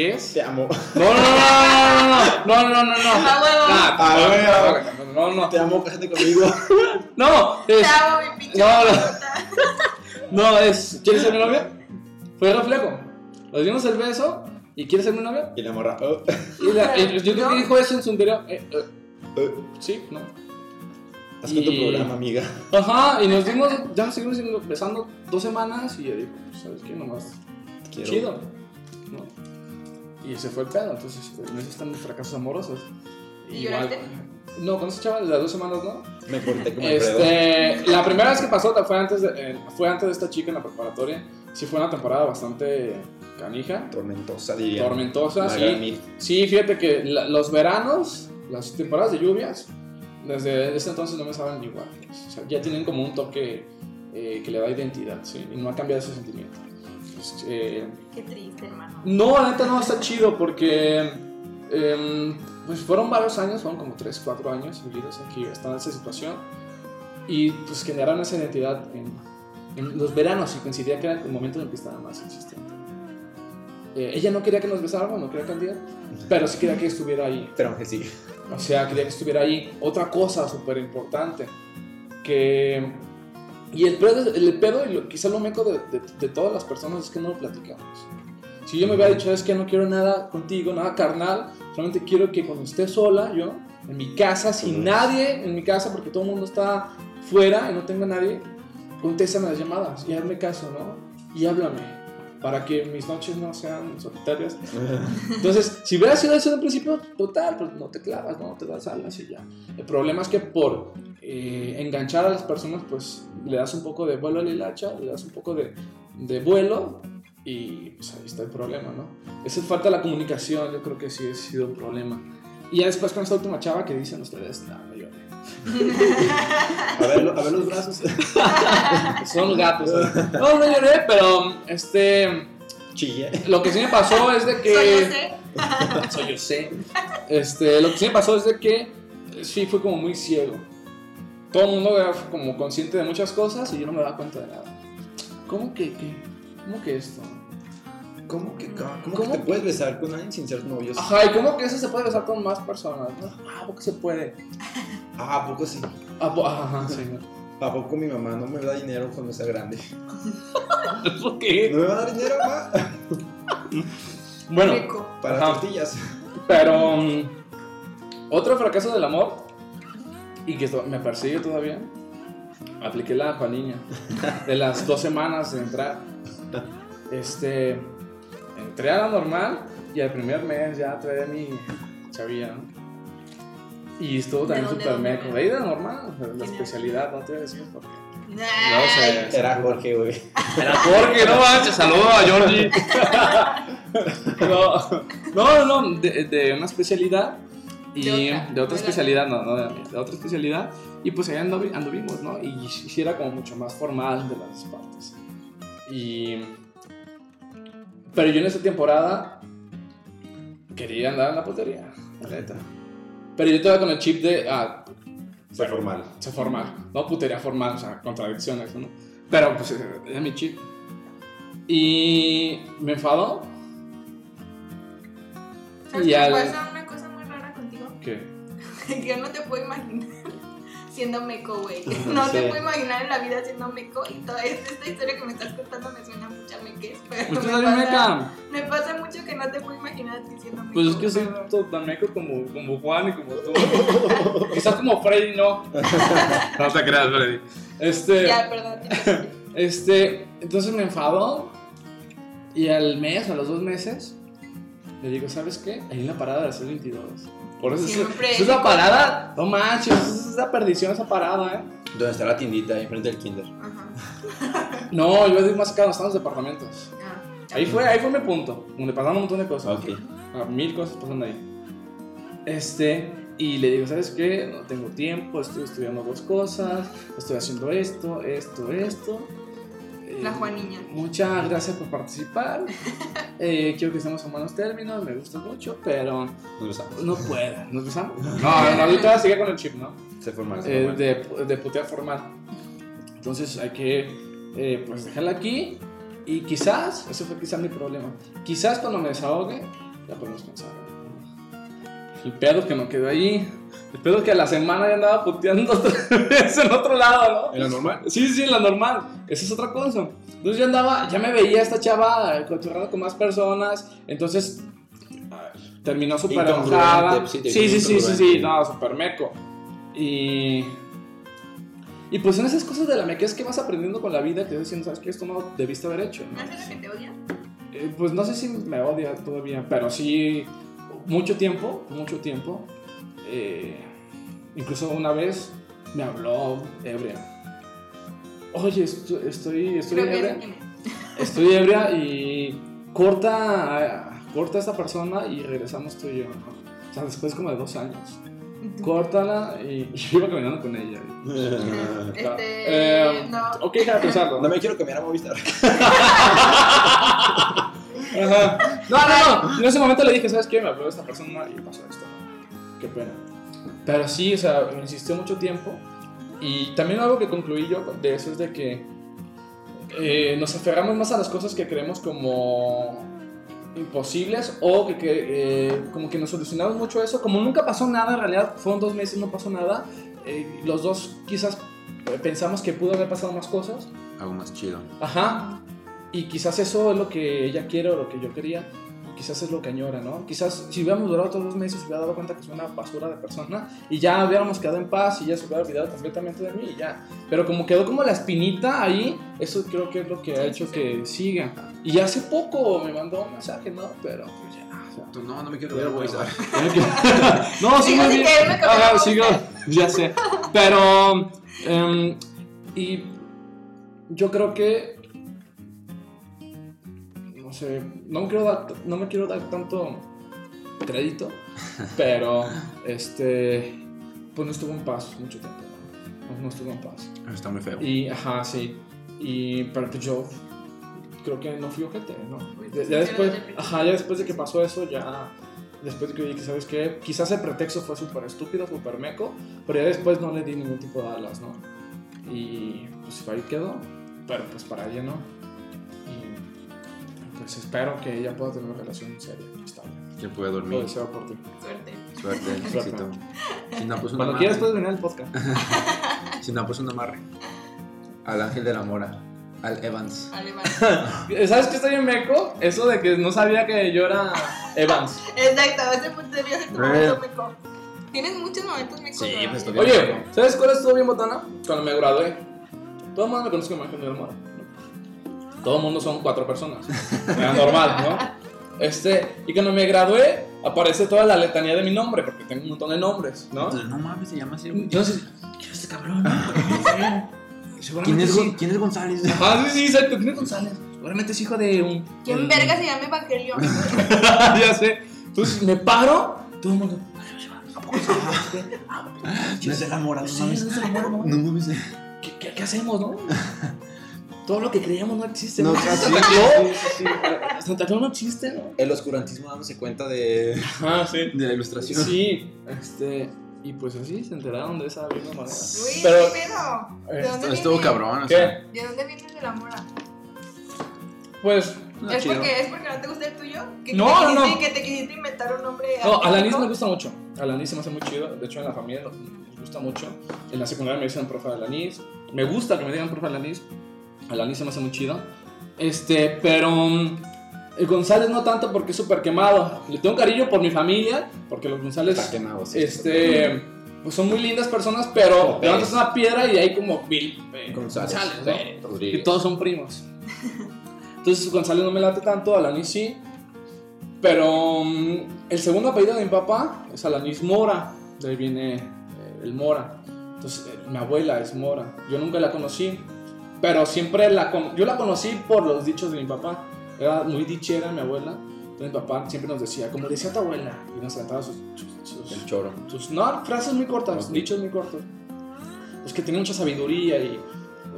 ¿qué es? Te amo. No, no, no, no, no, no, no, no, no. Huevo. Ah, A no, huevo. No, no, Te amo, cállate conmigo. no, es, Te amo, mi pinche No, no. no, es, ¿quieres ser mi novia? Fue reflejo. Nos dimos el beso y ¿quieres ser mi novia? Y la morra. oh, Y la- y yo creo que dijo eso en su interior. eh, eh, oh, sí, no. Haz con tu Y- programa, amiga. Ajá, y nos dimos, ya nos seguimos besando dos semanas y yo digo, pues, ¿sabes qué? Nomás quiero. chido, ¿no? Y se fue el pedo, entonces en eso están los fracasos amorosos. ¿Y lloraste? No, con esa chava las dos semanas, ¿no? Me corté como. Este, la primera vez que pasó fue antes, de, eh, fue antes de esta chica en la preparatoria. Sí fue una temporada bastante canija, Tormentosa, diría. tormentosa. Sí, sí, fíjate que la- los veranos, las temporadas de lluvias, desde ese entonces no me saben igual. O sea, ya tienen como un toque eh, que le da identidad, ¿sí? Y no ha cambiado ese sentimiento. Pues, eh, Qué triste, hermano. no, la neta no está chido porque em, pues fueron varios años, fueron como 3, 4 años seguidos en que estaba en esa situación y pues generaron esa identidad en, en los veranos y coincidía que era el momento en el que estaba más insistente. Eh, ella no quería que nos besáramos, no quería candidato, pero sí quería que estuviera ahí. Pero Ángel sigue. O sea, quería que estuviera ahí. Otra cosa súper importante, que... Y el pedo, el pedo y lo, quizá lo meco de, de, de todas las personas es que no lo platicamos. Si yo me hubiera dicho, es que no quiero nada contigo, nada carnal, solamente quiero que cuando esté sola, yo, en mi casa, sin nadie en mi casa, porque todo el mundo está fuera y no tengo a nadie, contéstame las llamadas y hazme caso, ¿no? Y háblame, para que mis noches no sean solitarias. [laughs] Entonces, si hubiera sido eso en un principio, total, pues no te clavas, no te das alas y ya. El problema es que por eh, enganchar a las personas, pues le das un poco de vuelo a la hilacha, le das un poco de, de vuelo y pues ahí está el problema, ¿no? Esa falta de la comunicación, yo creo que sí ha sido un problema. Y ya después con esta última chava que dicen ustedes, lloré. A ver, lo- a ver los brazos. [laughs] Son gatos. No, no lloré, pero este, Chille. lo que sí me pasó es de que... Soy yo sé. [laughs] Soy yo sé. Este, lo que sí me pasó es de que eh, sí fue como muy ciego. Todo el mundo era como consciente de muchas cosas y yo no me daba cuenta de nada. ¿Cómo que, qué? ¿Cómo que esto? ¿Cómo que, cómo que ¿Cómo? te puedes besar con alguien sin ser novios? Ajá, ¿y cómo que eso se puede besar con más personas? ¿no? Ah, ¿por qué se puede? Ah, ¿a poco sí? Ah, po- ajá, sí. [laughs] ¿A poco mi mamá no me da dinero cuando sea grande? [laughs] ¿Por qué? ¿No me va a dar dinero, mamá? [laughs] Bueno, Rico. Para Ajá. tortillas. pero mm, otro fracaso del amor y que me persigue todavía. Apliqué la Juaniña de las dos semanas de entrar. Este, entré a la normal y al primer mes ya traía mi chavilla, ¿no? Y estuvo ¿De también súper meco. Ahí de normal, la especialidad, no te voy a decir por qué. Ay, sé. Era Jorge, güey. Era Jorge, no manches, saludo a Georgie. [laughs] No, no, no, de, de una especialidad y De de otra, otra, no de la especialidad, no, no de de otra especialidad. Y pues allá anduvi- anduvimos, ¿no? Y sí era como mucho más formal de las partes. Y. Pero yo en esa temporada quería andar en la neta. Pero yo estaba con el chip de. Ah, Fue formal. sea formal, no putería formal, o sea, contradicciones, ¿no? Pero pues era mi chip. Y me enfadó. ¿Sabes Y qué al- pasa una cosa muy rara contigo? ¿Qué? [laughs] Que yo no te puedo imaginar siendo meco, güey. [laughs] No Sí. te puedo imaginar en la vida siendo meco y toda esta, historia que me estás contando me suena mucho a meques, pero Usted me es pasa, meca. me pasa mucho que no te puedo imaginar a ti siendo meco. Pues es que soy pero- tan meco como, como Juan y como tú. [laughs] Quizás como Freddy, no. [laughs] No te creas, Freddy. Este, Ya, perdón. este, entonces me enfadó. Y al mes, a los dos meses, le digo, ¿sabes qué? Ahí en la parada de la 22. Por eso es, Siempre esa es la es parada. No manches, esa es la perdición esa parada, ¿eh? ¿Dónde está la tiendita ahí enfrente del kinder? Ajá. No, yo iba más acá donde están los departamentos. Ah, Ahí fue, ahí fue mi punto, donde pasaron un montón de cosas. Ok. Ah, mil cosas pasando ahí. Este, y le digo, ¿sabes qué? No tengo tiempo, estoy estudiando dos cosas, estoy haciendo esto, esto, esto. Eh, La Juaniña. Muchas gracias por participar. [laughs] Eh, quiero que estemos en buenos términos, me gusta mucho, pero Nos besamos. no puedo. ¿Nos besamos? No, no, ahorita sigue con el chip, ¿no? Se formal. se Eh, de, de putear formal. Entonces hay que eh, pues dejarla aquí y quizás, ese fue quizás mi problema, quizás cuando me desahogue ya podemos pensar. El pedo que no quedó ahí, el pedo que a la semana ya andaba puteando otra [laughs] vez en otro lado, ¿no? ¿En la normal? Sí, sí, en la normal. Esa es otra cosa. Entonces yo andaba, ya me veía esta chava eh, cotorreando con más personas. Entonces ah, terminó súper enojada. pues, sí, Sí, te sí, sí, sí, no, súper meco. Y. Y pues son esas cosas de la mequez que vas aprendiendo con la vida que vas diciendo, ¿sabes qué? Esto no debiste haber hecho. ¿no? ¿No es lo que te odia? Eh, pues no sé si me odia todavía, pero sí, mucho tiempo, mucho tiempo. Eh, incluso una vez me habló ebria. Oye, estu- estoy, estoy ebria. Estoy ebria y corta, corta a esta persona y regresamos tú y yo. ¿no? O sea, después como de dos años. Córtala y, y [laughs] yo iba caminando con ella. [laughs] Este. Eh, no. Ok, déjame pensarlo. No me quiero cambiar a Movistar. [laughs] Ajá. No, no, no. En ese momento le dije, ¿sabes qué? Me habló esta persona y pasó esto. Qué pena. Pero sí, o sea, me insistió mucho tiempo. Y también algo que concluí yo de eso es de que eh, nos aferramos más a las cosas que creemos como imposibles o que, que, eh, como que nos solucionamos mucho eso. Como nunca pasó nada, en realidad fueron dos meses, no pasó nada. eh, los dos quizás pensamos que pudo haber pasado más cosas. Algo más chido. Ajá. Y quizás eso es lo que ella quiere o lo que yo quería. Quizás es lo que añora, ¿no? Quizás si hubiéramos durado todos los meses, se hubiera dado cuenta que soy una basura de persona y ya hubiéramos quedado en paz y ya se hubiera olvidado completamente de mí y ya. Pero como quedó como la espinita ahí, eso creo que es lo que ha hecho que siga. Y hace poco me mandó un mensaje, ¿no? Pero pues ya. Tú, no, no me quiero cambiar a Movistar. no, [laughs] Sigo bien. quererme cambiar Ajá, a sigo, [laughs] ya sé. Pero, em, y yo creo que, no sé, no me quiero dar, no me quiero dar tanto crédito, [laughs] pero, este, pues no estuvo en paz mucho tiempo, ¿no? No, estuvo en paz. Está muy feo. Y, ajá, sí. Y, pero pues yo creo que no fui ojete, ¿no? Ya, después, ajá, ya después de que pasó eso, ya, después de que dije, ¿sabes qué? Quizás el pretexto fue súper estúpido, súper meco, pero ya después no le di ningún tipo de alas, ¿no? Y pues ahí quedó, pero pues para ella no. Pues espero que ella pueda tener una relación seria estable. Ya puede Lo dormir. deseo por ti. Suerte. Suerte, [laughs] éxito. Si no, pues un Cuando amarre. quieras puedes venir al podcast. [laughs] Si no, pues un amarre. Al ángel de la mora. Al Evans. Alemán. [laughs] ¿Sabes qué está bien meco? Eso de que no sabía que yo era Evans. Exacto, ese punto debía ser tu Eh. momento meco. Tienes muchos momentos mecos. Sí, pues, estoy Oye, ¿sabes cuál estuvo bien botana? Cuando me gradué. Todo el mundo me conoce como Ángel de la Mora. Todo el mundo son cuatro personas. Era normal, ¿no? Este, y cuando me gradué, aparece toda la letanía de mi nombre, porque tengo un montón de nombres, ¿no? No mames, se llama así. Entonces, [laughs] ¿quién es este cabrón? ¿Quién es, sí. Gon- ¿Quién es González? Ah, sí, sí, exacto. ¿Quién es González? Seguramente es hijo de un. ¿Quién verga se llama Evangelio? [laughs] ya sé. Entonces me paro, todo el mundo. ¿A poco sí? [laughs] No es de la mora, no mames. no No mames. ¿Qué, qué, qué hacemos, no? Todo lo que creíamos no existe. No. Santa Claus. Santa Claus no existe, ¿no? El oscurantismo dándose cuenta de, Ah, sí. de la ilustración. Sí, este. Y pues así se enteraron de esa misma manera. Uy, Pero, ¿qué? ¿De dónde Estuvo viene? cabrón, o sea. ¿qué? ¿De dónde viene el de la mora? Pues. No, ¿Es porque, ¿Es porque no te gusta el tuyo? ¿Que No, te no, quisiste, no. que te quisiste inventar un nombre No, artístico? Alanis me gusta mucho. Alanis se me hace muy chido. De hecho, en la familia nos nos gusta mucho. En la secundaria me dicen profe Alanis. Me gusta que me digan profe Alanis. Alanis se me hace muy chido. Este, pero. mm, El González no tanto porque es súper quemado. Le tengo cariño por mi familia. Porque los González. Está quemado, sí. Este. Pues son muy lindas personas, pero levantas una piedra y hay como mil eh, González. González, ¿no? Y todos son primos. Entonces González no me late tanto, Alanis sí. Pero mm, el segundo apellido de mi papá es Alanis Mora. De ahí viene eh, el Mora. Entonces eh, mi abuela es Mora. Yo nunca la conocí. Pero siempre la con- yo la conocí por los dichos de mi papá. Era muy dichera mi abuela. Entonces mi papá siempre nos decía, como decía tu abuela. Y nos cantaba sus, sus- sus- El choro. sus- no, frases muy cortas, Ok. dichos muy cortos. Pues que tiene mucha sabiduría y...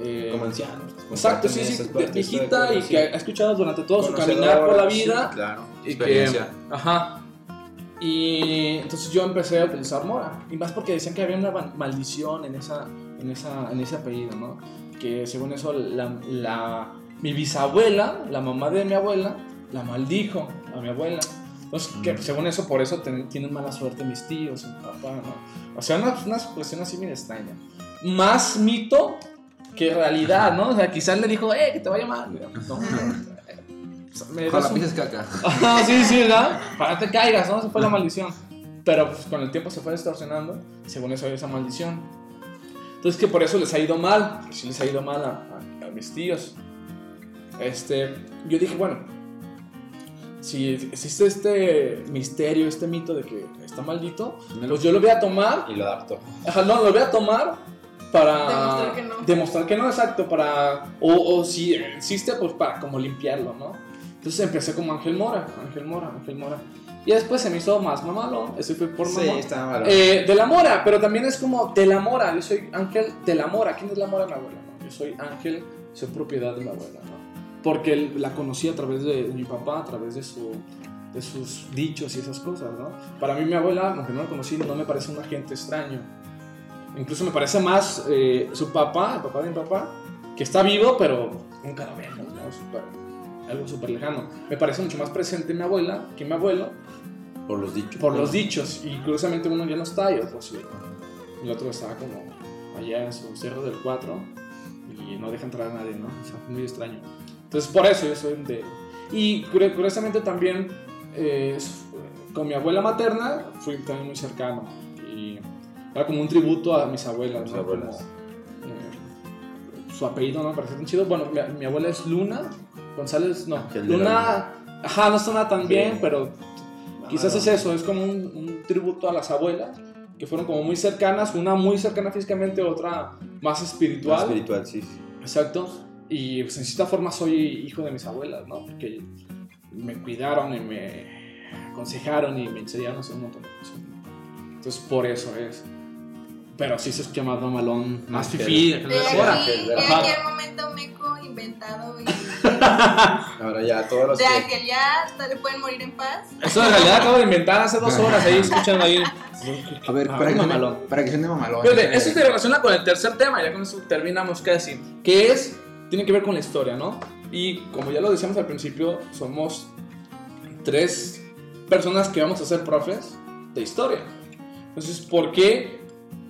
eh, Como ancianos. Exacto, sí, sí, de- viejita y que ha escuchado durante todo su caminar por la vida. Sí, claro. y que, Experiencia. ajá. Y entonces yo empecé a utilizar Mora. Y más porque decían que había una ma- maldición en, esa, en, esa, en ese apellido, ¿no? Que según eso, la, la- mi bisabuela, la mamá de mi abuela, la maldijo a mi abuela. Entonces, que Mm. según eso, por eso ten- tienen mala suerte mis tíos, mi papá, ¿no? O sea, una, una cuestión así bien extraña. Más mito que realidad, ¿no? O sea, quizás le dijo, eh, que te vaya mal. No, sea, me das un- caca. Ajá, sí, sí, ¿verdad? Para que te caigas, ¿no? Se fue la maldición. Pero pues, con el tiempo se fue distorsionando, según eso esa maldición. Entonces que por eso les ha ido mal, que sí les ha ido mal a, a- a mis tíos. Este, yo dije, bueno, si existe este misterio, este mito de que está maldito, pues yo lo voy a tomar Y lo adapto. Ajá, no, lo voy a tomar para Demostrar que no. demostrar que no, exacto, para o, o si existe, pues para como limpiarlo, ¿no? Entonces empecé como Ángel Mora, Ángel Mora, Ángel Mora. Y después se me hizo más mamalón, ese fue por Sí, mamón. está malo. Eh, de la Mora, pero también es como de la Mora, yo soy Ángel de la Mora. ¿Quién es la Mora? Mi abuela, ¿no? Yo soy Ángel, soy propiedad de mi abuela, ¿no? Porque él- la conocí a través de, de mi papá, a través de, su, de sus dichos y esas cosas, ¿no? Para mí mi abuela, aunque no la conocí, no me parece un agente extraño. Incluso me parece más eh, su papá, el papá de mi papá, que está vivo, pero nunca lo vemos, ¿no? Súper- algo súper lejano. Me parece mucho más presente mi abuela que mi abuelo, Por los dichos. por los dichos. Y curiosamente uno ya no está y otro sí. El otro estaba como allá en su cerro del 4 y no deja entrar a nadie, ¿no? O sea, fue muy extraño. Entonces por eso yo soy de... Y curi- curiosamente también eh, con mi abuela materna fui también muy cercano. Y era como un tributo a mis abuelas, Tus ¿no? abuelas. Como, eh, su apellido no me parece tan chido. Bueno, mi, mi abuela es Luna. González, no. Ángel de la Luna... Ajá, no suena tan Sí. bien, pero Quizás Ah, es eso, es como un, un tributo a las abuelas, que fueron como muy cercanas, una muy cercana físicamente, otra más espiritual. Más espiritual, sí. Exacto. Y pues en cierta forma soy hijo de mis abuelas, ¿no? Porque me cuidaron y me aconsejaron y me enseñaron a hacer un montón de cosas. Entonces por eso es. Pero sí se escucha más mamalón, más fifí. De de de el momento meco inventado y Ahora ya, todos los de que. Ángel ya le pueden morir en paz. Eso en realidad acabo de inventar hace dos horas, ahí escuchan ahí. A ver, Ah, para, que mamalón. para que suene mamalón. Fíjate, eso se relaciona con el tercer tema, ya con eso terminamos casi. Que es, tiene que ver con la historia, ¿no? Y como ya lo decíamos al principio, somos tres personas que vamos a ser profes de historia. Entonces, ¿por qué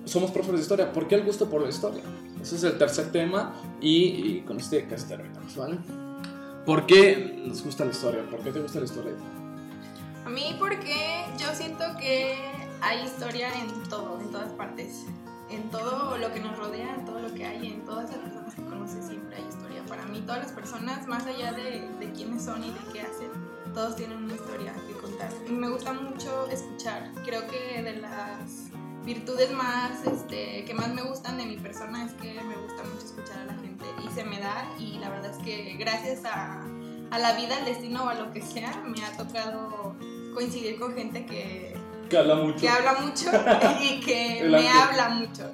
somos profes de historia? ¿Por qué el gusto por la historia? Ese es el tercer tema y, y con este casi terminamos, ¿vale? ¿Por qué nos gusta la historia? ¿Por qué te gusta la historia? A mí porque yo siento que hay historia en todo, en todas partes. En todo lo que nos rodea, en todo lo que hay, en todas las personas que conoces siempre hay historia. Para mí todas las personas, más allá de, de quiénes son y de qué hacen, todos tienen una historia que contar. Y me gusta mucho escuchar. Creo que de las virtudes más este, que más me gustan de mi persona es que me gusta mucho escuchar a la gente y se me da y la verdad es que gracias a, a la vida, al destino o a lo que sea, me ha tocado coincidir con gente que, Que habla mucho. que habla mucho [laughs] y que me habla mucho.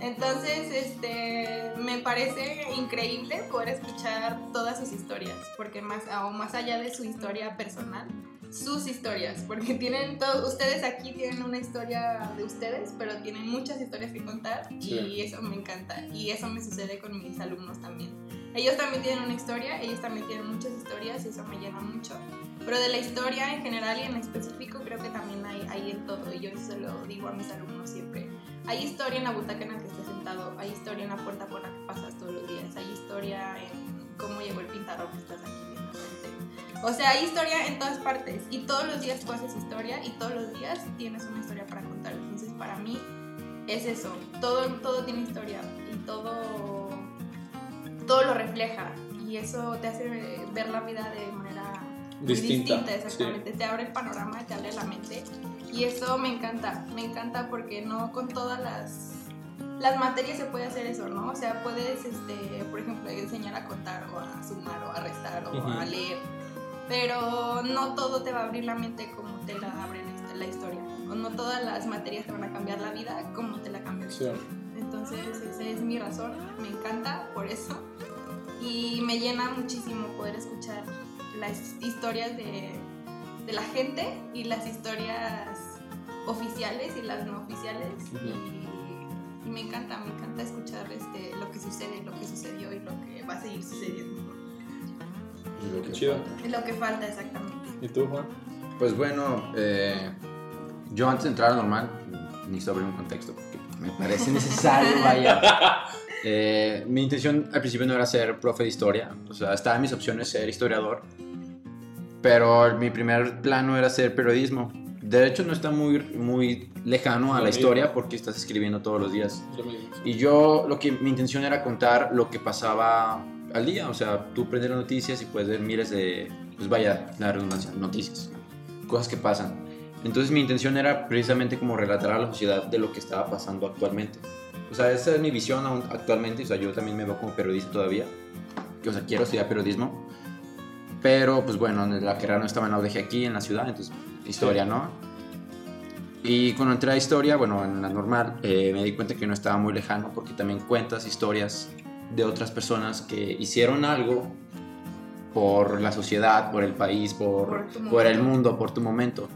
Entonces, este, me parece increíble poder escuchar todas sus historias, porque más, o más allá de su historia personal, sus historias, porque tienen todos, ustedes aquí tienen una historia de ustedes, pero tienen muchas historias que contar Sí. y eso me encanta y eso me sucede con mis alumnos también. Ellos también tienen una historia, ellos también tienen muchas historias y eso me llena mucho. Pero de la historia en general y en específico creo que también hay, hay en todo y yo eso lo digo a mis alumnos siempre. Hay historia en la butaca en la que estás sentado, hay historia en la puerta por la que pasas todos los días, hay historia en cómo llegó el pintarro que estás aquí. O sea, hay historia en todas partes y todos los días tú haces historia y todos los días tienes una historia para contar. Entonces para mí es eso, todo, todo tiene historia y todo, todo lo refleja y eso te hace ver la vida de manera Distinta, distinta, exactamente. Te abre el panorama, te abre la mente. Y eso me encanta, me encanta porque no con todas las, las materias se puede hacer eso, ¿no? O sea, puedes, este, por ejemplo, enseñar a contar o a sumar o a restar o a leer. Pero no todo te va a abrir la mente como te la abre la, la historia. O no todas las materias te van a cambiar la vida como te la cambia la Sí. Entonces, esa es mi razón, me encanta por eso. Y me llena muchísimo poder escuchar las historias de, de la gente y las historias oficiales y las no oficiales. y, y me encanta, me encanta escuchar este, lo que sucede, lo que sucedió y lo que va a seguir sucediendo. Y lo que Chido. falta. Es lo que falta exactamente. ¿Y tú, Juan? Pues bueno, eh, yo antes de entrar a normal, necesito abrir un contexto porque me parece [laughs] necesario, vaya. [laughs] Eh, mi intención al principio no era ser profe de historia, o sea, estaba en mis opciones ser historiador, pero mi primer plano era ser periodismo. De hecho, no está muy, muy lejano a la mismo. historia porque estás escribiendo todos los días. Y yo, lo que mi intención era contar lo que pasaba al día. O sea, tú prendes las noticias y puedes ver miles de, pues vaya, la redundancia, noticias, cosas que pasan. Entonces mi intención era precisamente como relatar a la sociedad de lo que estaba pasando actualmente. O sea, esa es mi visión actualmente. O sea, yo también me veo como periodista todavía. Que, o sea, quiero estudiar periodismo. Pero, pues bueno, la carrera no estaba en la UDG aquí, en la ciudad, entonces historia, ¿no? Y cuando entré a historia, bueno, en la normal, eh, me di cuenta que no estaba muy lejano porque también cuentas historias de otras personas que hicieron algo por la sociedad, por el país, por, Por el mundo, por tu momento.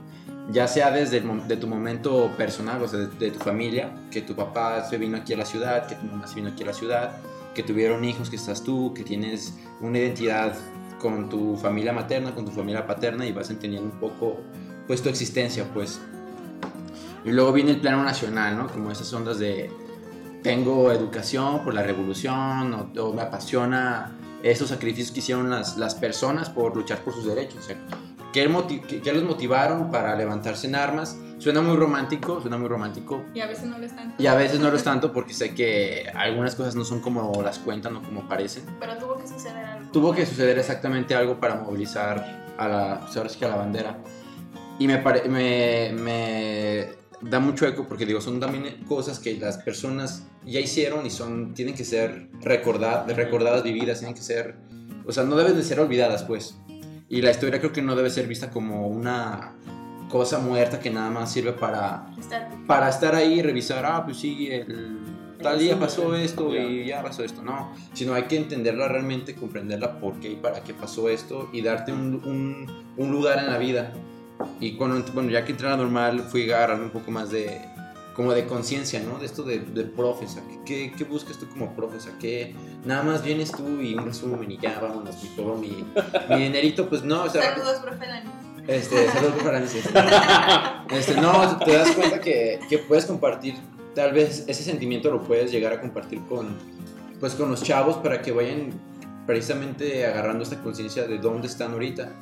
Ya sea desde el de tu momento personal, o sea, de, de tu familia, que tu papá se vino aquí a la ciudad, que tu mamá se vino aquí a la ciudad, que tuvieron hijos, que estás tú, que tienes una identidad con tu familia materna, con tu familia paterna y vas entendiendo un poco pues tu existencia, pues. Y luego viene el plano nacional, ¿no? Como esas ondas de tengo educación por la revolución o, o me apasiona esos sacrificios que hicieron las, las personas por luchar por sus derechos. O sea, ¿qué, qué- qué los motivaron para levantarse en armas? Suena muy romántico, suena muy romántico. Y a veces no lo están. Y a veces no lo es tanto porque sé que algunas cosas no son como las cuentan o como parecen. Pero tuvo que suceder algo. Tuvo que suceder exactamente algo para movilizar a la, a la bandera. Y me, pare- me, me da mucho eco porque digo, son también cosas que las personas ya hicieron y son, tienen que ser recordad, recordadas, vividas, tienen que ser, o sea, no deben de ser olvidadas, pues. Y la historia creo que no debe ser vista como una cosa muerta que nada más sirve para, para estar ahí y revisar, ah, pues sí, el, tal día pasó esto y ya pasó esto. No, sino hay que entenderla realmente, comprenderla por qué y para qué pasó esto y darte un, un, un lugar en la vida. Y cuando, bueno, ya que entré a la normal, fui agarrando un poco más de, como de conciencia, ¿no? De esto de, de profes, ¿qué, ¿qué, buscas tú como profes? ¿Qué nada más vienes tú y un resumen y ya, vámonos, mi cobro mi, mi dinerito? Pues no, o sea... Saludos, profe. Este, saludos, profe. Este, no, te das cuenta que, que puedes compartir, tal vez ese sentimiento lo puedes llegar a compartir con, pues, con los chavos para que vayan precisamente agarrando esta conciencia de dónde están ahorita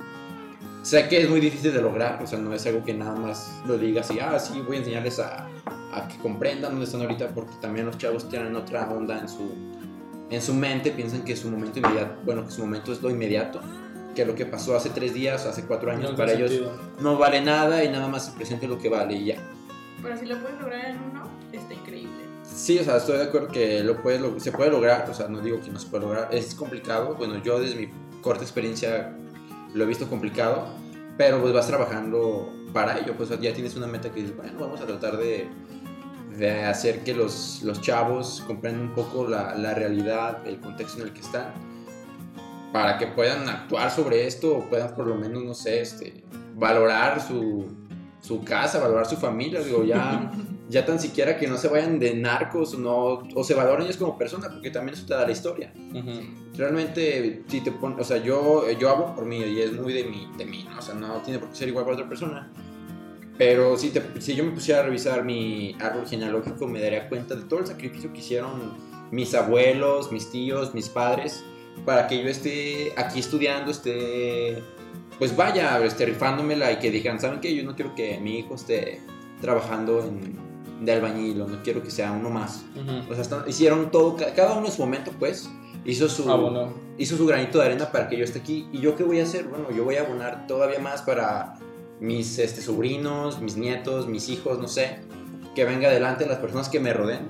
sé que es muy difícil de lograr, o sea, no es algo que nada más lo digas y, ah, sí, voy a enseñarles a, a que comprendan dónde están ahorita, porque también los chavos tienen otra onda en su, en su mente, piensan que su momento inmediato, bueno, que su momento es lo inmediato, que lo que pasó hace tres días, hace cuatro años, No para ellos sentido. no vale nada y nada más el presente es lo que vale y ya. Pero si lo puedes lograr en uno, está increíble. Sí, o sea, estoy de acuerdo que lo puedes, se puede lograr, o sea, no digo que no se puede lograr, es complicado, bueno, yo desde mi corta experiencia lo he visto complicado, pero pues vas trabajando para ello, pues ya tienes una meta que dices, bueno, vamos a tratar de, de hacer que los, los chavos comprendan un poco la, la realidad, el contexto en el que están, para que puedan actuar sobre esto o puedan por lo menos, no sé, este, valorar su, su casa, valorar su familia, digo, ya [laughs] ya tan siquiera que no se vayan de narcos o, no, o se valoren ellos como personas, porque también eso te da la historia. Ujú. Realmente, si te pon- o sea, yo, yo hablo por mí y es muy de mí, de mí, ¿no? o sea, no tiene por qué ser igual para otra persona. Pero si, te- si yo me pusiera a revisar mi árbol genealógico, me daría cuenta de todo el sacrificio que hicieron mis abuelos, mis tíos, mis padres, para que yo esté aquí estudiando, esté, pues vaya, esté rifándomela y que digan, ¿saben qué? Yo no quiero que mi hijo esté trabajando en, de albañil o no quiero que sea uno más. Ujú. O sea, están- hicieron todo, ca- cada uno en su momento, pues, hizo su, Abono. hizo su granito de arena para que yo esté aquí. ¿Y yo qué voy a hacer? Bueno, yo voy a abonar todavía más para mis este, sobrinos, mis nietos, mis hijos, no sé, que venga adelante las personas que me rodeen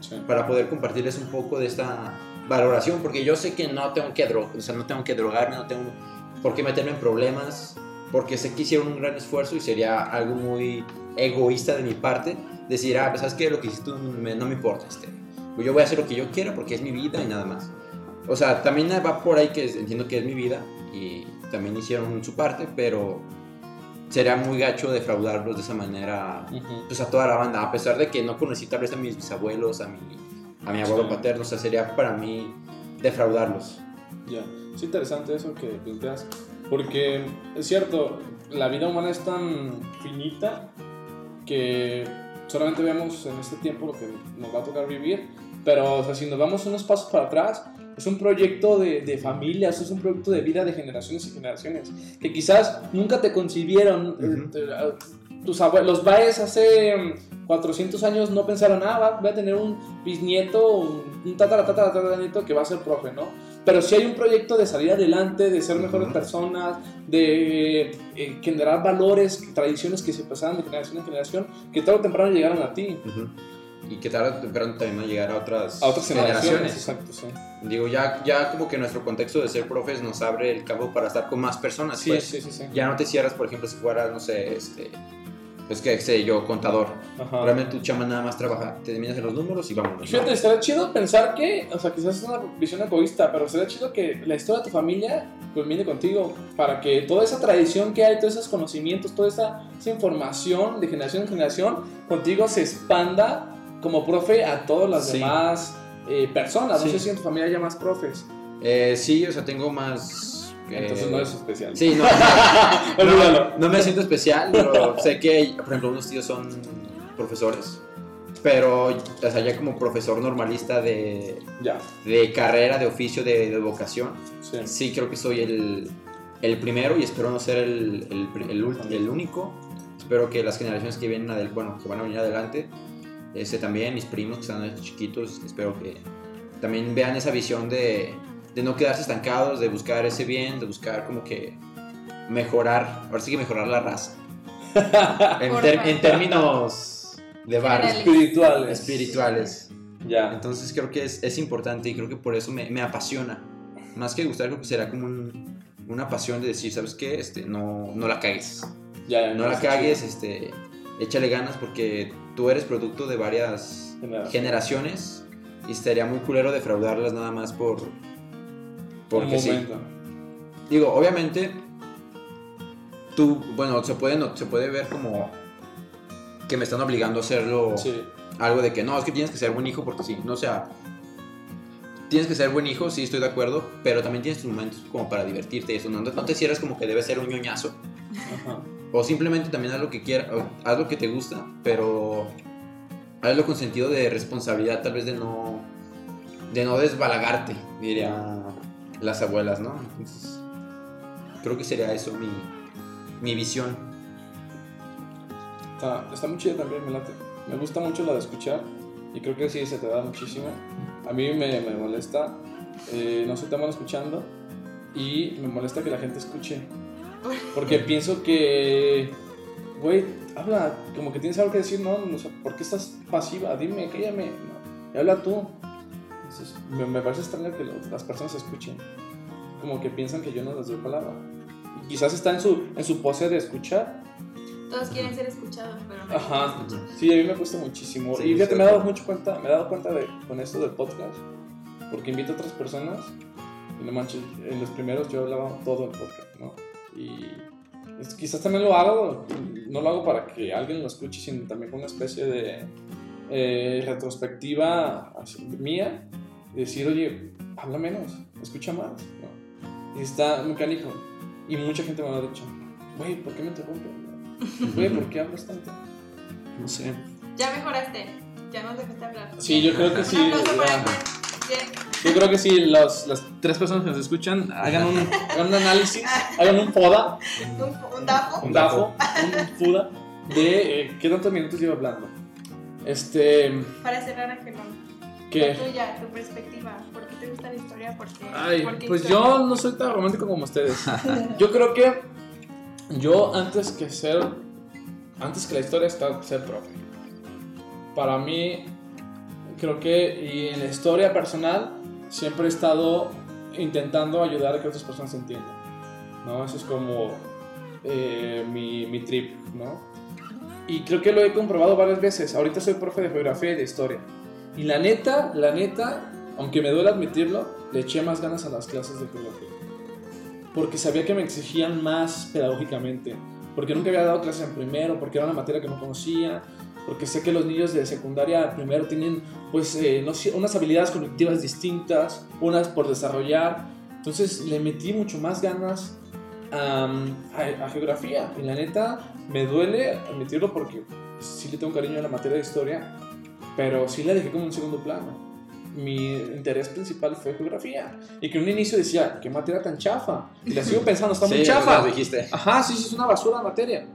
Sí. para poder compartirles un poco de esta valoración, porque yo sé que no tengo que, dro o sea, no tengo que drogarme, no tengo por qué meterme en problemas, porque sé que hicieron un gran esfuerzo y sería algo muy egoísta de mi parte decir, ah, pues sabes que lo que hiciste me- no me importa, este, pues yo voy a hacer lo que yo quiera porque es mi vida y nada más. O sea, también va por ahí que entiendo que es mi vida y también hicieron su parte, pero sería muy gacho defraudarlos de esa manera Ujú. pues a toda la banda, a pesar de que no conocí tal vez a mis bisabuelos, a mi, a mi abuelo Sí. paterno, o sea, sería para mí defraudarlos. Ya, es interesante eso que planteas, porque es cierto, la vida humana es tan finita que solamente vemos en este tiempo lo que nos va a tocar vivir, pero o sea, si nos vamos unos pasos para atrás, es un proyecto de, de familias, es un proyecto de vida de generaciones y generaciones, que quizás nunca te concibieron, eh, Ujú. te- tus abuelos, los Baez hace mm, 400 años no pensaron, ah, va- voy a tener un bisnieto, un, un tatara, tatara, tatara nieto que va a ser profe, ¿no? Pero si hay un proyecto de salir adelante, de ser mejores personas, de eh, generar valores, tradiciones que se pasaban de generación en generación, que tarde o temprano llegaron a ti, Y que tarde o temprano también va a llegar a otras, a otras generaciones. Exacto, sí. Digo, ya, ya como que nuestro contexto de ser profes nos abre el campo para estar con más personas, Sí, pues. sí, sí, sí. Ya no te cierras, por ejemplo, si fueras, no sé, este, pues que sé yo, contador. Ajá. Realmente tu chama nada más trabaja, te terminas en los números y vámonos. ¿no? Fíjate, estaría chido pensar que, o sea, quizás es una visión egoísta, pero sería chido que la historia de tu familia culmine contigo, para que toda esa tradición que hay, todos esos conocimientos, toda esa, esa información de generación en generación, contigo se expanda como profe a todas las Sí. demás eh, personas. No Sí. sé si en tu familia hay más profes, Eh, sí, o sea, tengo más... eh, entonces no es especial. Sí, no, [laughs] Olvídalo. no, no me siento especial, pero sé que, por ejemplo, unos tíos son profesores, pero, o sea, ya como profesor normalista de, Ya, de carrera, de oficio, de, de vocación, sí. sí creo que soy el, el primero y espero no ser el, el, el el único. Espero que las generaciones que vienen adel- bueno, que van a venir adelante, este, también mis primos que están chiquitos, espero que también vean esa visión de, de no quedarse estancados, de buscar ese bien, de buscar como que mejorar, ahora sí que mejorar la raza. [laughs] En, términos de barrio, Generales. Espirituales. espirituales. Ya. Entonces creo que es, es importante y creo que por eso me, me apasiona. Más que gustar, creo que será como un- una pasión de decir, ¿sabes qué? Este, no, no la cagues. Ya, ya, No la cagues, este, échale ganas porque tú eres producto de varias generaciones y estaría muy culero defraudarlas nada más por... Porque sí. Digo, obviamente, tú, bueno, se puede, no- se puede ver como que me están obligando a hacerlo Sí. algo de que no, es que tienes que ser buen hijo porque sí, no o sea, tienes que ser buen hijo, sí estoy de acuerdo, pero también tienes tus momentos como para divertirte y eso, no, no te cierres como que debes ser un ñoñazo Ajá. o simplemente también haz lo que quieras, haz lo que te gusta, pero hazlo con sentido de responsabilidad, tal vez de no de no desbalagarte, diría las abuelas, ¿no? Entonces, creo que sería eso mi, mi visión. Está, está muy chido también, me late. Me gusta mucho la de escuchar y creo que sí, se te da muchísimo. A mí me, me molesta, eh, no soy tan bueno escuchando y me molesta que la gente escuche. Porque [laughs] pienso que, güey, habla, como que tienes algo que decir, ¿no? O sea, ¿Por qué estás pasiva? Dime, cállame. No, y habla tú. Me, me parece extraño que lo- las personas escuchen. Como que piensan que yo no les doy palabra. Y quizás está en su, en su pose de escuchar, Todos quieren ser escuchados, pero no Ajá. Sí, a mí me cuesta muchísimo. Sí, y fíjate, sí. me he dado mucho cuenta, me he dado cuenta de, con esto del podcast, porque invito a otras personas, y no manches, en los primeros yo hablaba todo el podcast, ¿no? Y es- quizás también lo hago, no lo hago para que alguien lo escuche, sino también con una especie de eh, retrospectiva mía, decir, oye, habla menos, escucha más, ¿no? Y está muy canijo. Y mucha gente me ha dicho, güey, ¿por qué me interrumpes? Güey, ¿por qué hablas tanto? No sé. Ya mejoraste, ya nos dejaste hablar. Sí, yo creo que sí. Bien. Yo creo que sí, los- las tres personas que nos escuchan hagan un, hagan un análisis, [laughs] hagan un FODA, Un, un dafo. un DAFO, un FUDA de eh, qué tantos minutos llevo hablando. Este, Para cerrar, Angelón. Que, La tuya, tu perspectiva. ¿Por qué te gusta la historia? ¿Por qué? ay, por qué pues historia? yo no soy tan romántico como ustedes. Yo creo que yo antes que ser, antes que la historia está ser profe. Para mí, creo que y en la historia personal siempre he estado intentando ayudar a que otras personas entiendan. ¿no? Eso es como eh, mi, mi trip, ¿no? Y creo que lo he comprobado varias veces. Ahorita soy profe de geografía y de historia. Y la neta, la neta, aunque me duele admitirlo, le eché más ganas a las clases de geografía. Porque sabía que me exigían más pedagógicamente. Porque nunca había dado clases en primero, porque era una materia que no conocía. Porque sé que los niños de secundaria primero tienen pues, eh, no unas habilidades cognitivas distintas, unas por desarrollar. Entonces le metí mucho más ganas a, a geografía. Y la neta, me duele admitirlo porque sí le tengo cariño a la materia de historia, pero sí la dejé como en segundo plano. Mi interés principal fue geografía. Y que en un inicio decía, qué materia tan chafa. Y la sigo pensando, está [laughs] muy Sí, chafa. lo dijiste. Ajá, sí, sí, es una basura de materia.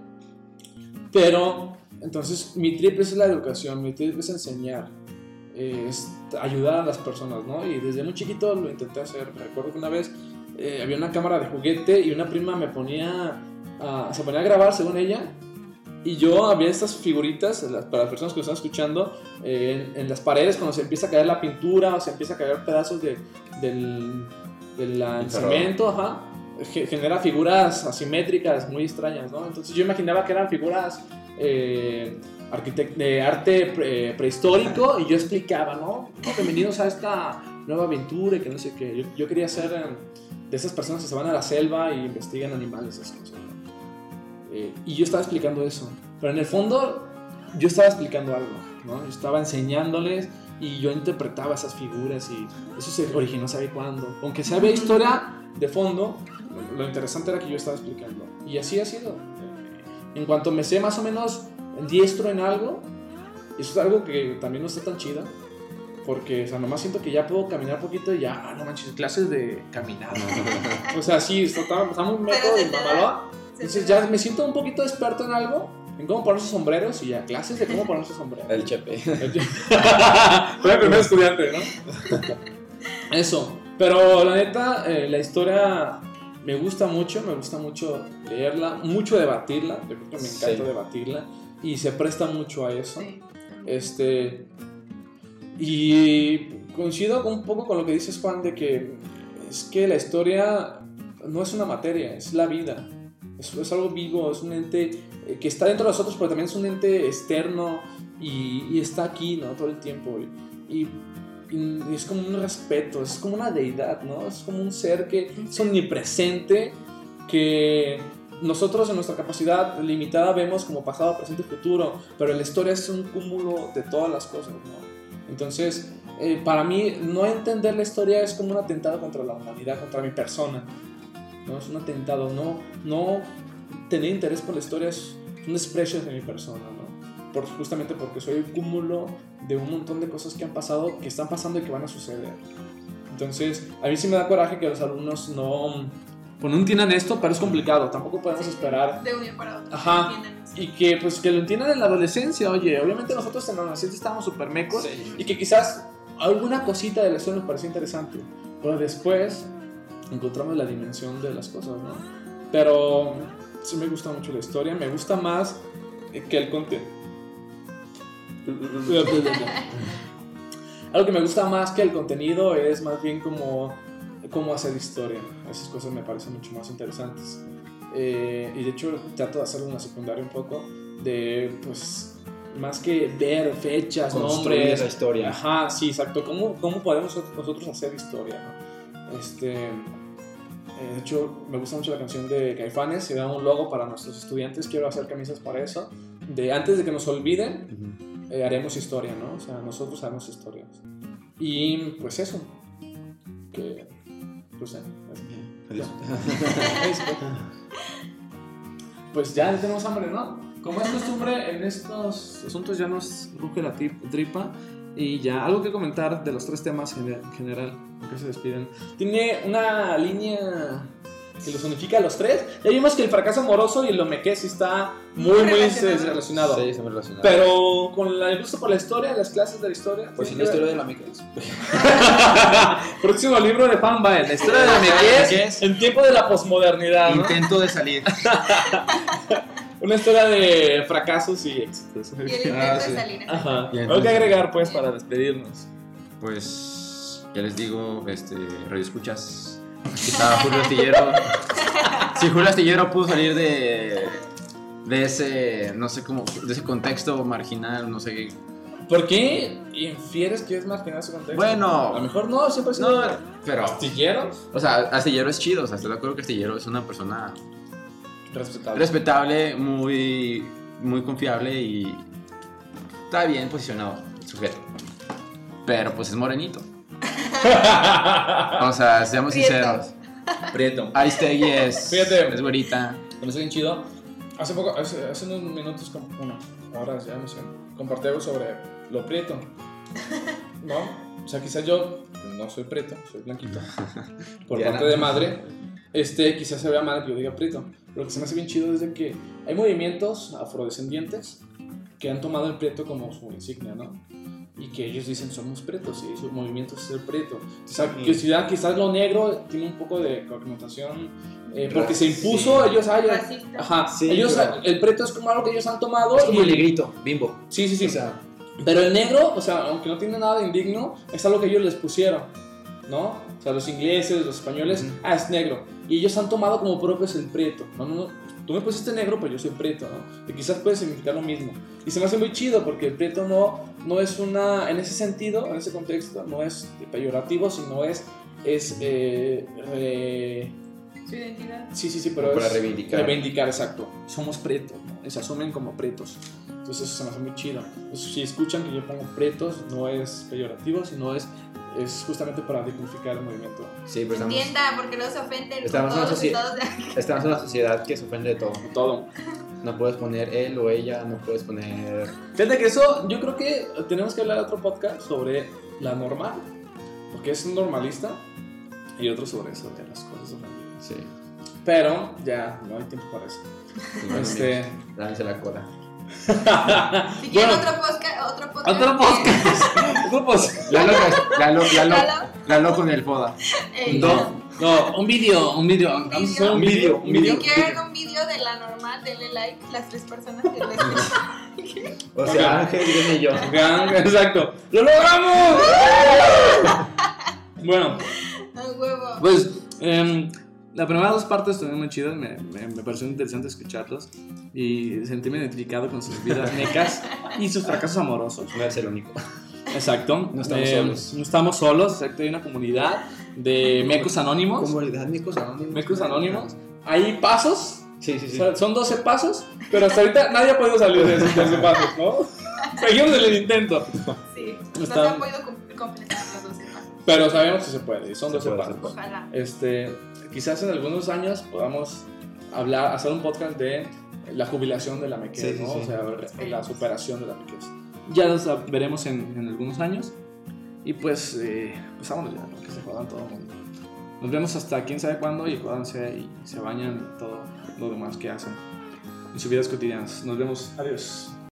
Pero, entonces, mi trip es la educación, mi trip es enseñar, es ayudar a las personas, ¿no? Y desde muy chiquito lo intenté hacer. Recuerdo que una vez eh, había una cámara de juguete y una prima me ponía, se ponía a grabar según ella. Y yo había estas figuritas, para las personas que lo están escuchando, eh, en, en las paredes cuando se empieza a caer la pintura o se empieza a caer pedazos de, del, del cemento, ajá, ge- genera figuras asimétricas muy extrañas, ¿no? Entonces yo imaginaba que eran figuras eh, arquitect- de arte pre- prehistórico y yo explicaba, ¿no? No, Bienvenidos a esta nueva aventura y que no sé qué. Yo, yo quería ser eh, de esas personas que se van a la selva y investigan animales, esas cosas. Eh, y yo estaba explicando eso. Pero en el fondo, yo estaba explicando algo, ¿no? Yo estaba enseñándoles y yo interpretaba esas figuras y eso se originó, ¿sabe cuándo? Aunque se había historia de fondo, lo interesante era que yo estaba explicando. Y así ha sido. En cuanto me sé más o menos diestro en algo, eso es algo que también no está tan chido. Porque, o sea, nomás siento que ya puedo caminar poquito y ya, ah, no manches, clases de caminar. [laughs] o sea, sí, está, está muy método de mamaloa. Da. ya me siento un poquito experto en algo, en cómo ponerse sombreros y ya, clases de cómo ponerse sombreros. El chepe. [laughs] Fue el primer estudiante, ¿no? [laughs] Eso. Pero la neta, eh, la historia me gusta mucho, me gusta mucho leerla, mucho debatirla. Yo creo que me encanta Sí. debatirla. Y se presta mucho a eso. Sí. Este. Y coincido un poco con lo que dices, Juan, de que es que la historia no es una materia, es la vida. Es, es algo vivo, es un ente eh, que está dentro de nosotros, pero también es un ente externo y, y está aquí, ¿no? Todo el tiempo. Y, y- y es como un respeto, es como una deidad, ¿no? Es como un ser que es omnipresente, que nosotros en nuestra capacidad limitada vemos como pasado, presente, futuro, pero la historia es un cúmulo de todas las cosas, ¿no? Entonces, eh, para mí, no entender la historia es como un atentado contra la humanidad, contra mi persona, ¿no? Es un atentado, no, no tener interés por la historia es un desprecio de mi persona, ¿no? Por, justamente porque soy un cúmulo de un montón de cosas que han pasado, que están pasando y que van a suceder. Entonces, a mí sí me da coraje que los alumnos no, pues no entiendan esto, pero es complicado. Tampoco podemos Sí, esperar. De un día para otro. Ajá. Y que, pues, que lo entiendan en la adolescencia. Oye, obviamente nosotros en la adolescencia estábamos súper mecos. Y que quizás alguna cosita de la historia nos parecía interesante. Pero después encontramos la dimensión de las cosas, ¿no? Pero sí me gusta mucho la historia. Me gusta más que el contenido. Algo que me gusta más que el contenido es más bien como cómo hacer historia. Esas cosas me parecen mucho más interesantes. Eh, y de hecho trato de hacerlo en la secundaria un poco, de pues más que ver fechas, Construir nombres. la historia. Ajá, sí, exacto. ¿Cómo, cómo podemos nosotros hacer historia? no? Este, eh, de hecho, me gusta mucho la canción de Caifanes. Si da un logo para nuestros estudiantes, quiero hacer camisas para eso. De antes de que nos olviden, Ujú. eh, haremos historia, ¿no? O sea, nosotros haremos historias. Y pues eso. Que, pues, eh, Adiós. es- [laughs] pues ya tenemos hambre, ¿no? Como es costumbre, en estos asuntos ya nos ruge la tripa. Y ya, algo que comentar de los tres temas en en general, que se despiden. Tiene una línea que los unifica a los tres. Ya vimos que el fracaso amoroso y el lomeque sí está muy, muy Relacionado. relacionado. Sí, está muy relacionado. Pero con la- el gusto por la historia, las clases de la historia. Pues sí la historia de la Meques. [laughs] Próximo libro de Juan Baez, la historia de Mequés en tiempo de la posmodernidad. ¿no? Intento de salir. [laughs] Una historia de fracasos y éxitos. [laughs] Y el intento Ah, de sí. salir. Ajá. Algo que agregar, pues, para despedirnos. Pues ya les digo, este, radio escuchas. Aquí está Julio Astillero. Si Julio Astillero pudo salir de, de ese, no sé cómo, de ese contexto marginal, no sé qué. ¿Por qué infieres que es marginal su contexto? Bueno. A lo mejor no, siempre es No, pero, astilleros. o sea, Astillero es chido, o sea, estoy de acuerdo que Astillero es una persona Respetable. respetable, muy, muy confiable y está bien posicionado sujeto. Pero pues es morenito. [laughs] O sea, seamos Prieto. sinceros. Prieto. Aristegui es, Fíjate. es güerita. Me parece bien chido. Hace poco, hace, hace unos minutos, como, bueno, horas ya, no sé, compartí algo sobre lo prieto. ¿No? O sea, quizás yo no soy prieto, soy blanquito. Por parte de madre, este, quizás se vea mal que yo diga prieto. Lo que se me hace bien chido es de que hay movimientos afrodescendientes que han tomado el prieto como su insignia, ¿no? Y que ellos dicen somos pretos y su movimiento es ser preto. O sea, que ya quizás lo negro tiene un poco de connotación eh, porque se impuso, Sí. ellos, ah, ya- Racista. Ajá, Sí, ellos, pero- el preto es como algo que ellos han tomado. Es como y- el negrito, bimbo. Sí, sí, sí. O sea, Pero el negro, o sea, aunque no tiene nada de indigno, es algo que ellos les pusieron, ¿no? O sea, los ingleses, los españoles, ah, es negro. Y ellos han tomado como propios el preto. No. Tú me pusiste negro, pero yo soy preto, ¿no? Y quizás puede significar lo mismo. Y se me hace muy chido porque el preto no, no es una, en ese sentido, en ese contexto, no es peyorativo, sino es, es, eh, re- Su identidad. Sí, sí, sí, pero Como para es reivindicar. Reivindicar, exacto. Somos pretos, ¿no? Se asumen como pretos. Entonces eso se me hace muy chido. Entonces, si escuchan que yo pongo pretos, no es peyorativo, sino es, es justamente para dignificar el movimiento. sí, pues estamos, Entienda, porque no se ofenden Estamos en una estados de [laughs] estamos en una sociedad que se ofende de todo. Todo. No puedes poner él o ella, no puedes poner. Fíjate que eso, yo creo que tenemos que hablar otro podcast sobre la normal, porque es un normalista, y otro sobre eso, de las cosas ofendidas. Sí. Pero ya no hay tiempo para eso. Este. Dándose la cola. [laughs] Si quieren Bueno. otro podcast, otro podcast. Otro podcast. [laughs] Otro podcast. Lalo, Lalo, Lalo, Lalo. Con el foda. Eh, No, no, un video, un video. A hacer un video, un Si video. quieren haga un video de la normal, denle like las tres personas que les [laughs] O sea, Ángel, Irene y yo. Exacto. ¡Lo logramos! bueno, huevo. pues em, las primeras dos partes estuvieron muy chidas. Me, me, me pareció interesante escucharlos y sentirme identificado con sus vidas mecas y sus fracasos amorosos. No eres el único. Exacto. No estamos Em, solos. No estamos solos. Exacto. Hay una comunidad de mecos anónimos. Comunidad Micos Anónimos. Mecos anónimos. Hay pasos Sí, sí, O sí. sea, son 12 pasos, pero hasta ahorita nadie ha podido salir de esos 12 pasos, ¿no? Seguimos en el intento, Sí, no Está- se han podido com- completar los 12 pasos. pero sabemos que se puede, y son Se 12 puede, pasos. Ojalá. Este, quizás en algunos años podamos hablar, hacer un podcast de la jubilación de la mequez, Sí, ¿no? sí. O sea, la superación de la mequez. Ya lo sab- veremos en, en algunos años. Y pues, eh, pues vámonos ya, ¿no? que se jodan todo el mundo. Nos vemos hasta quién sabe cuándo y jódanse y se bañan y todo lo demás que hacen en sus vidas cotidianas. Nos vemos. Adiós.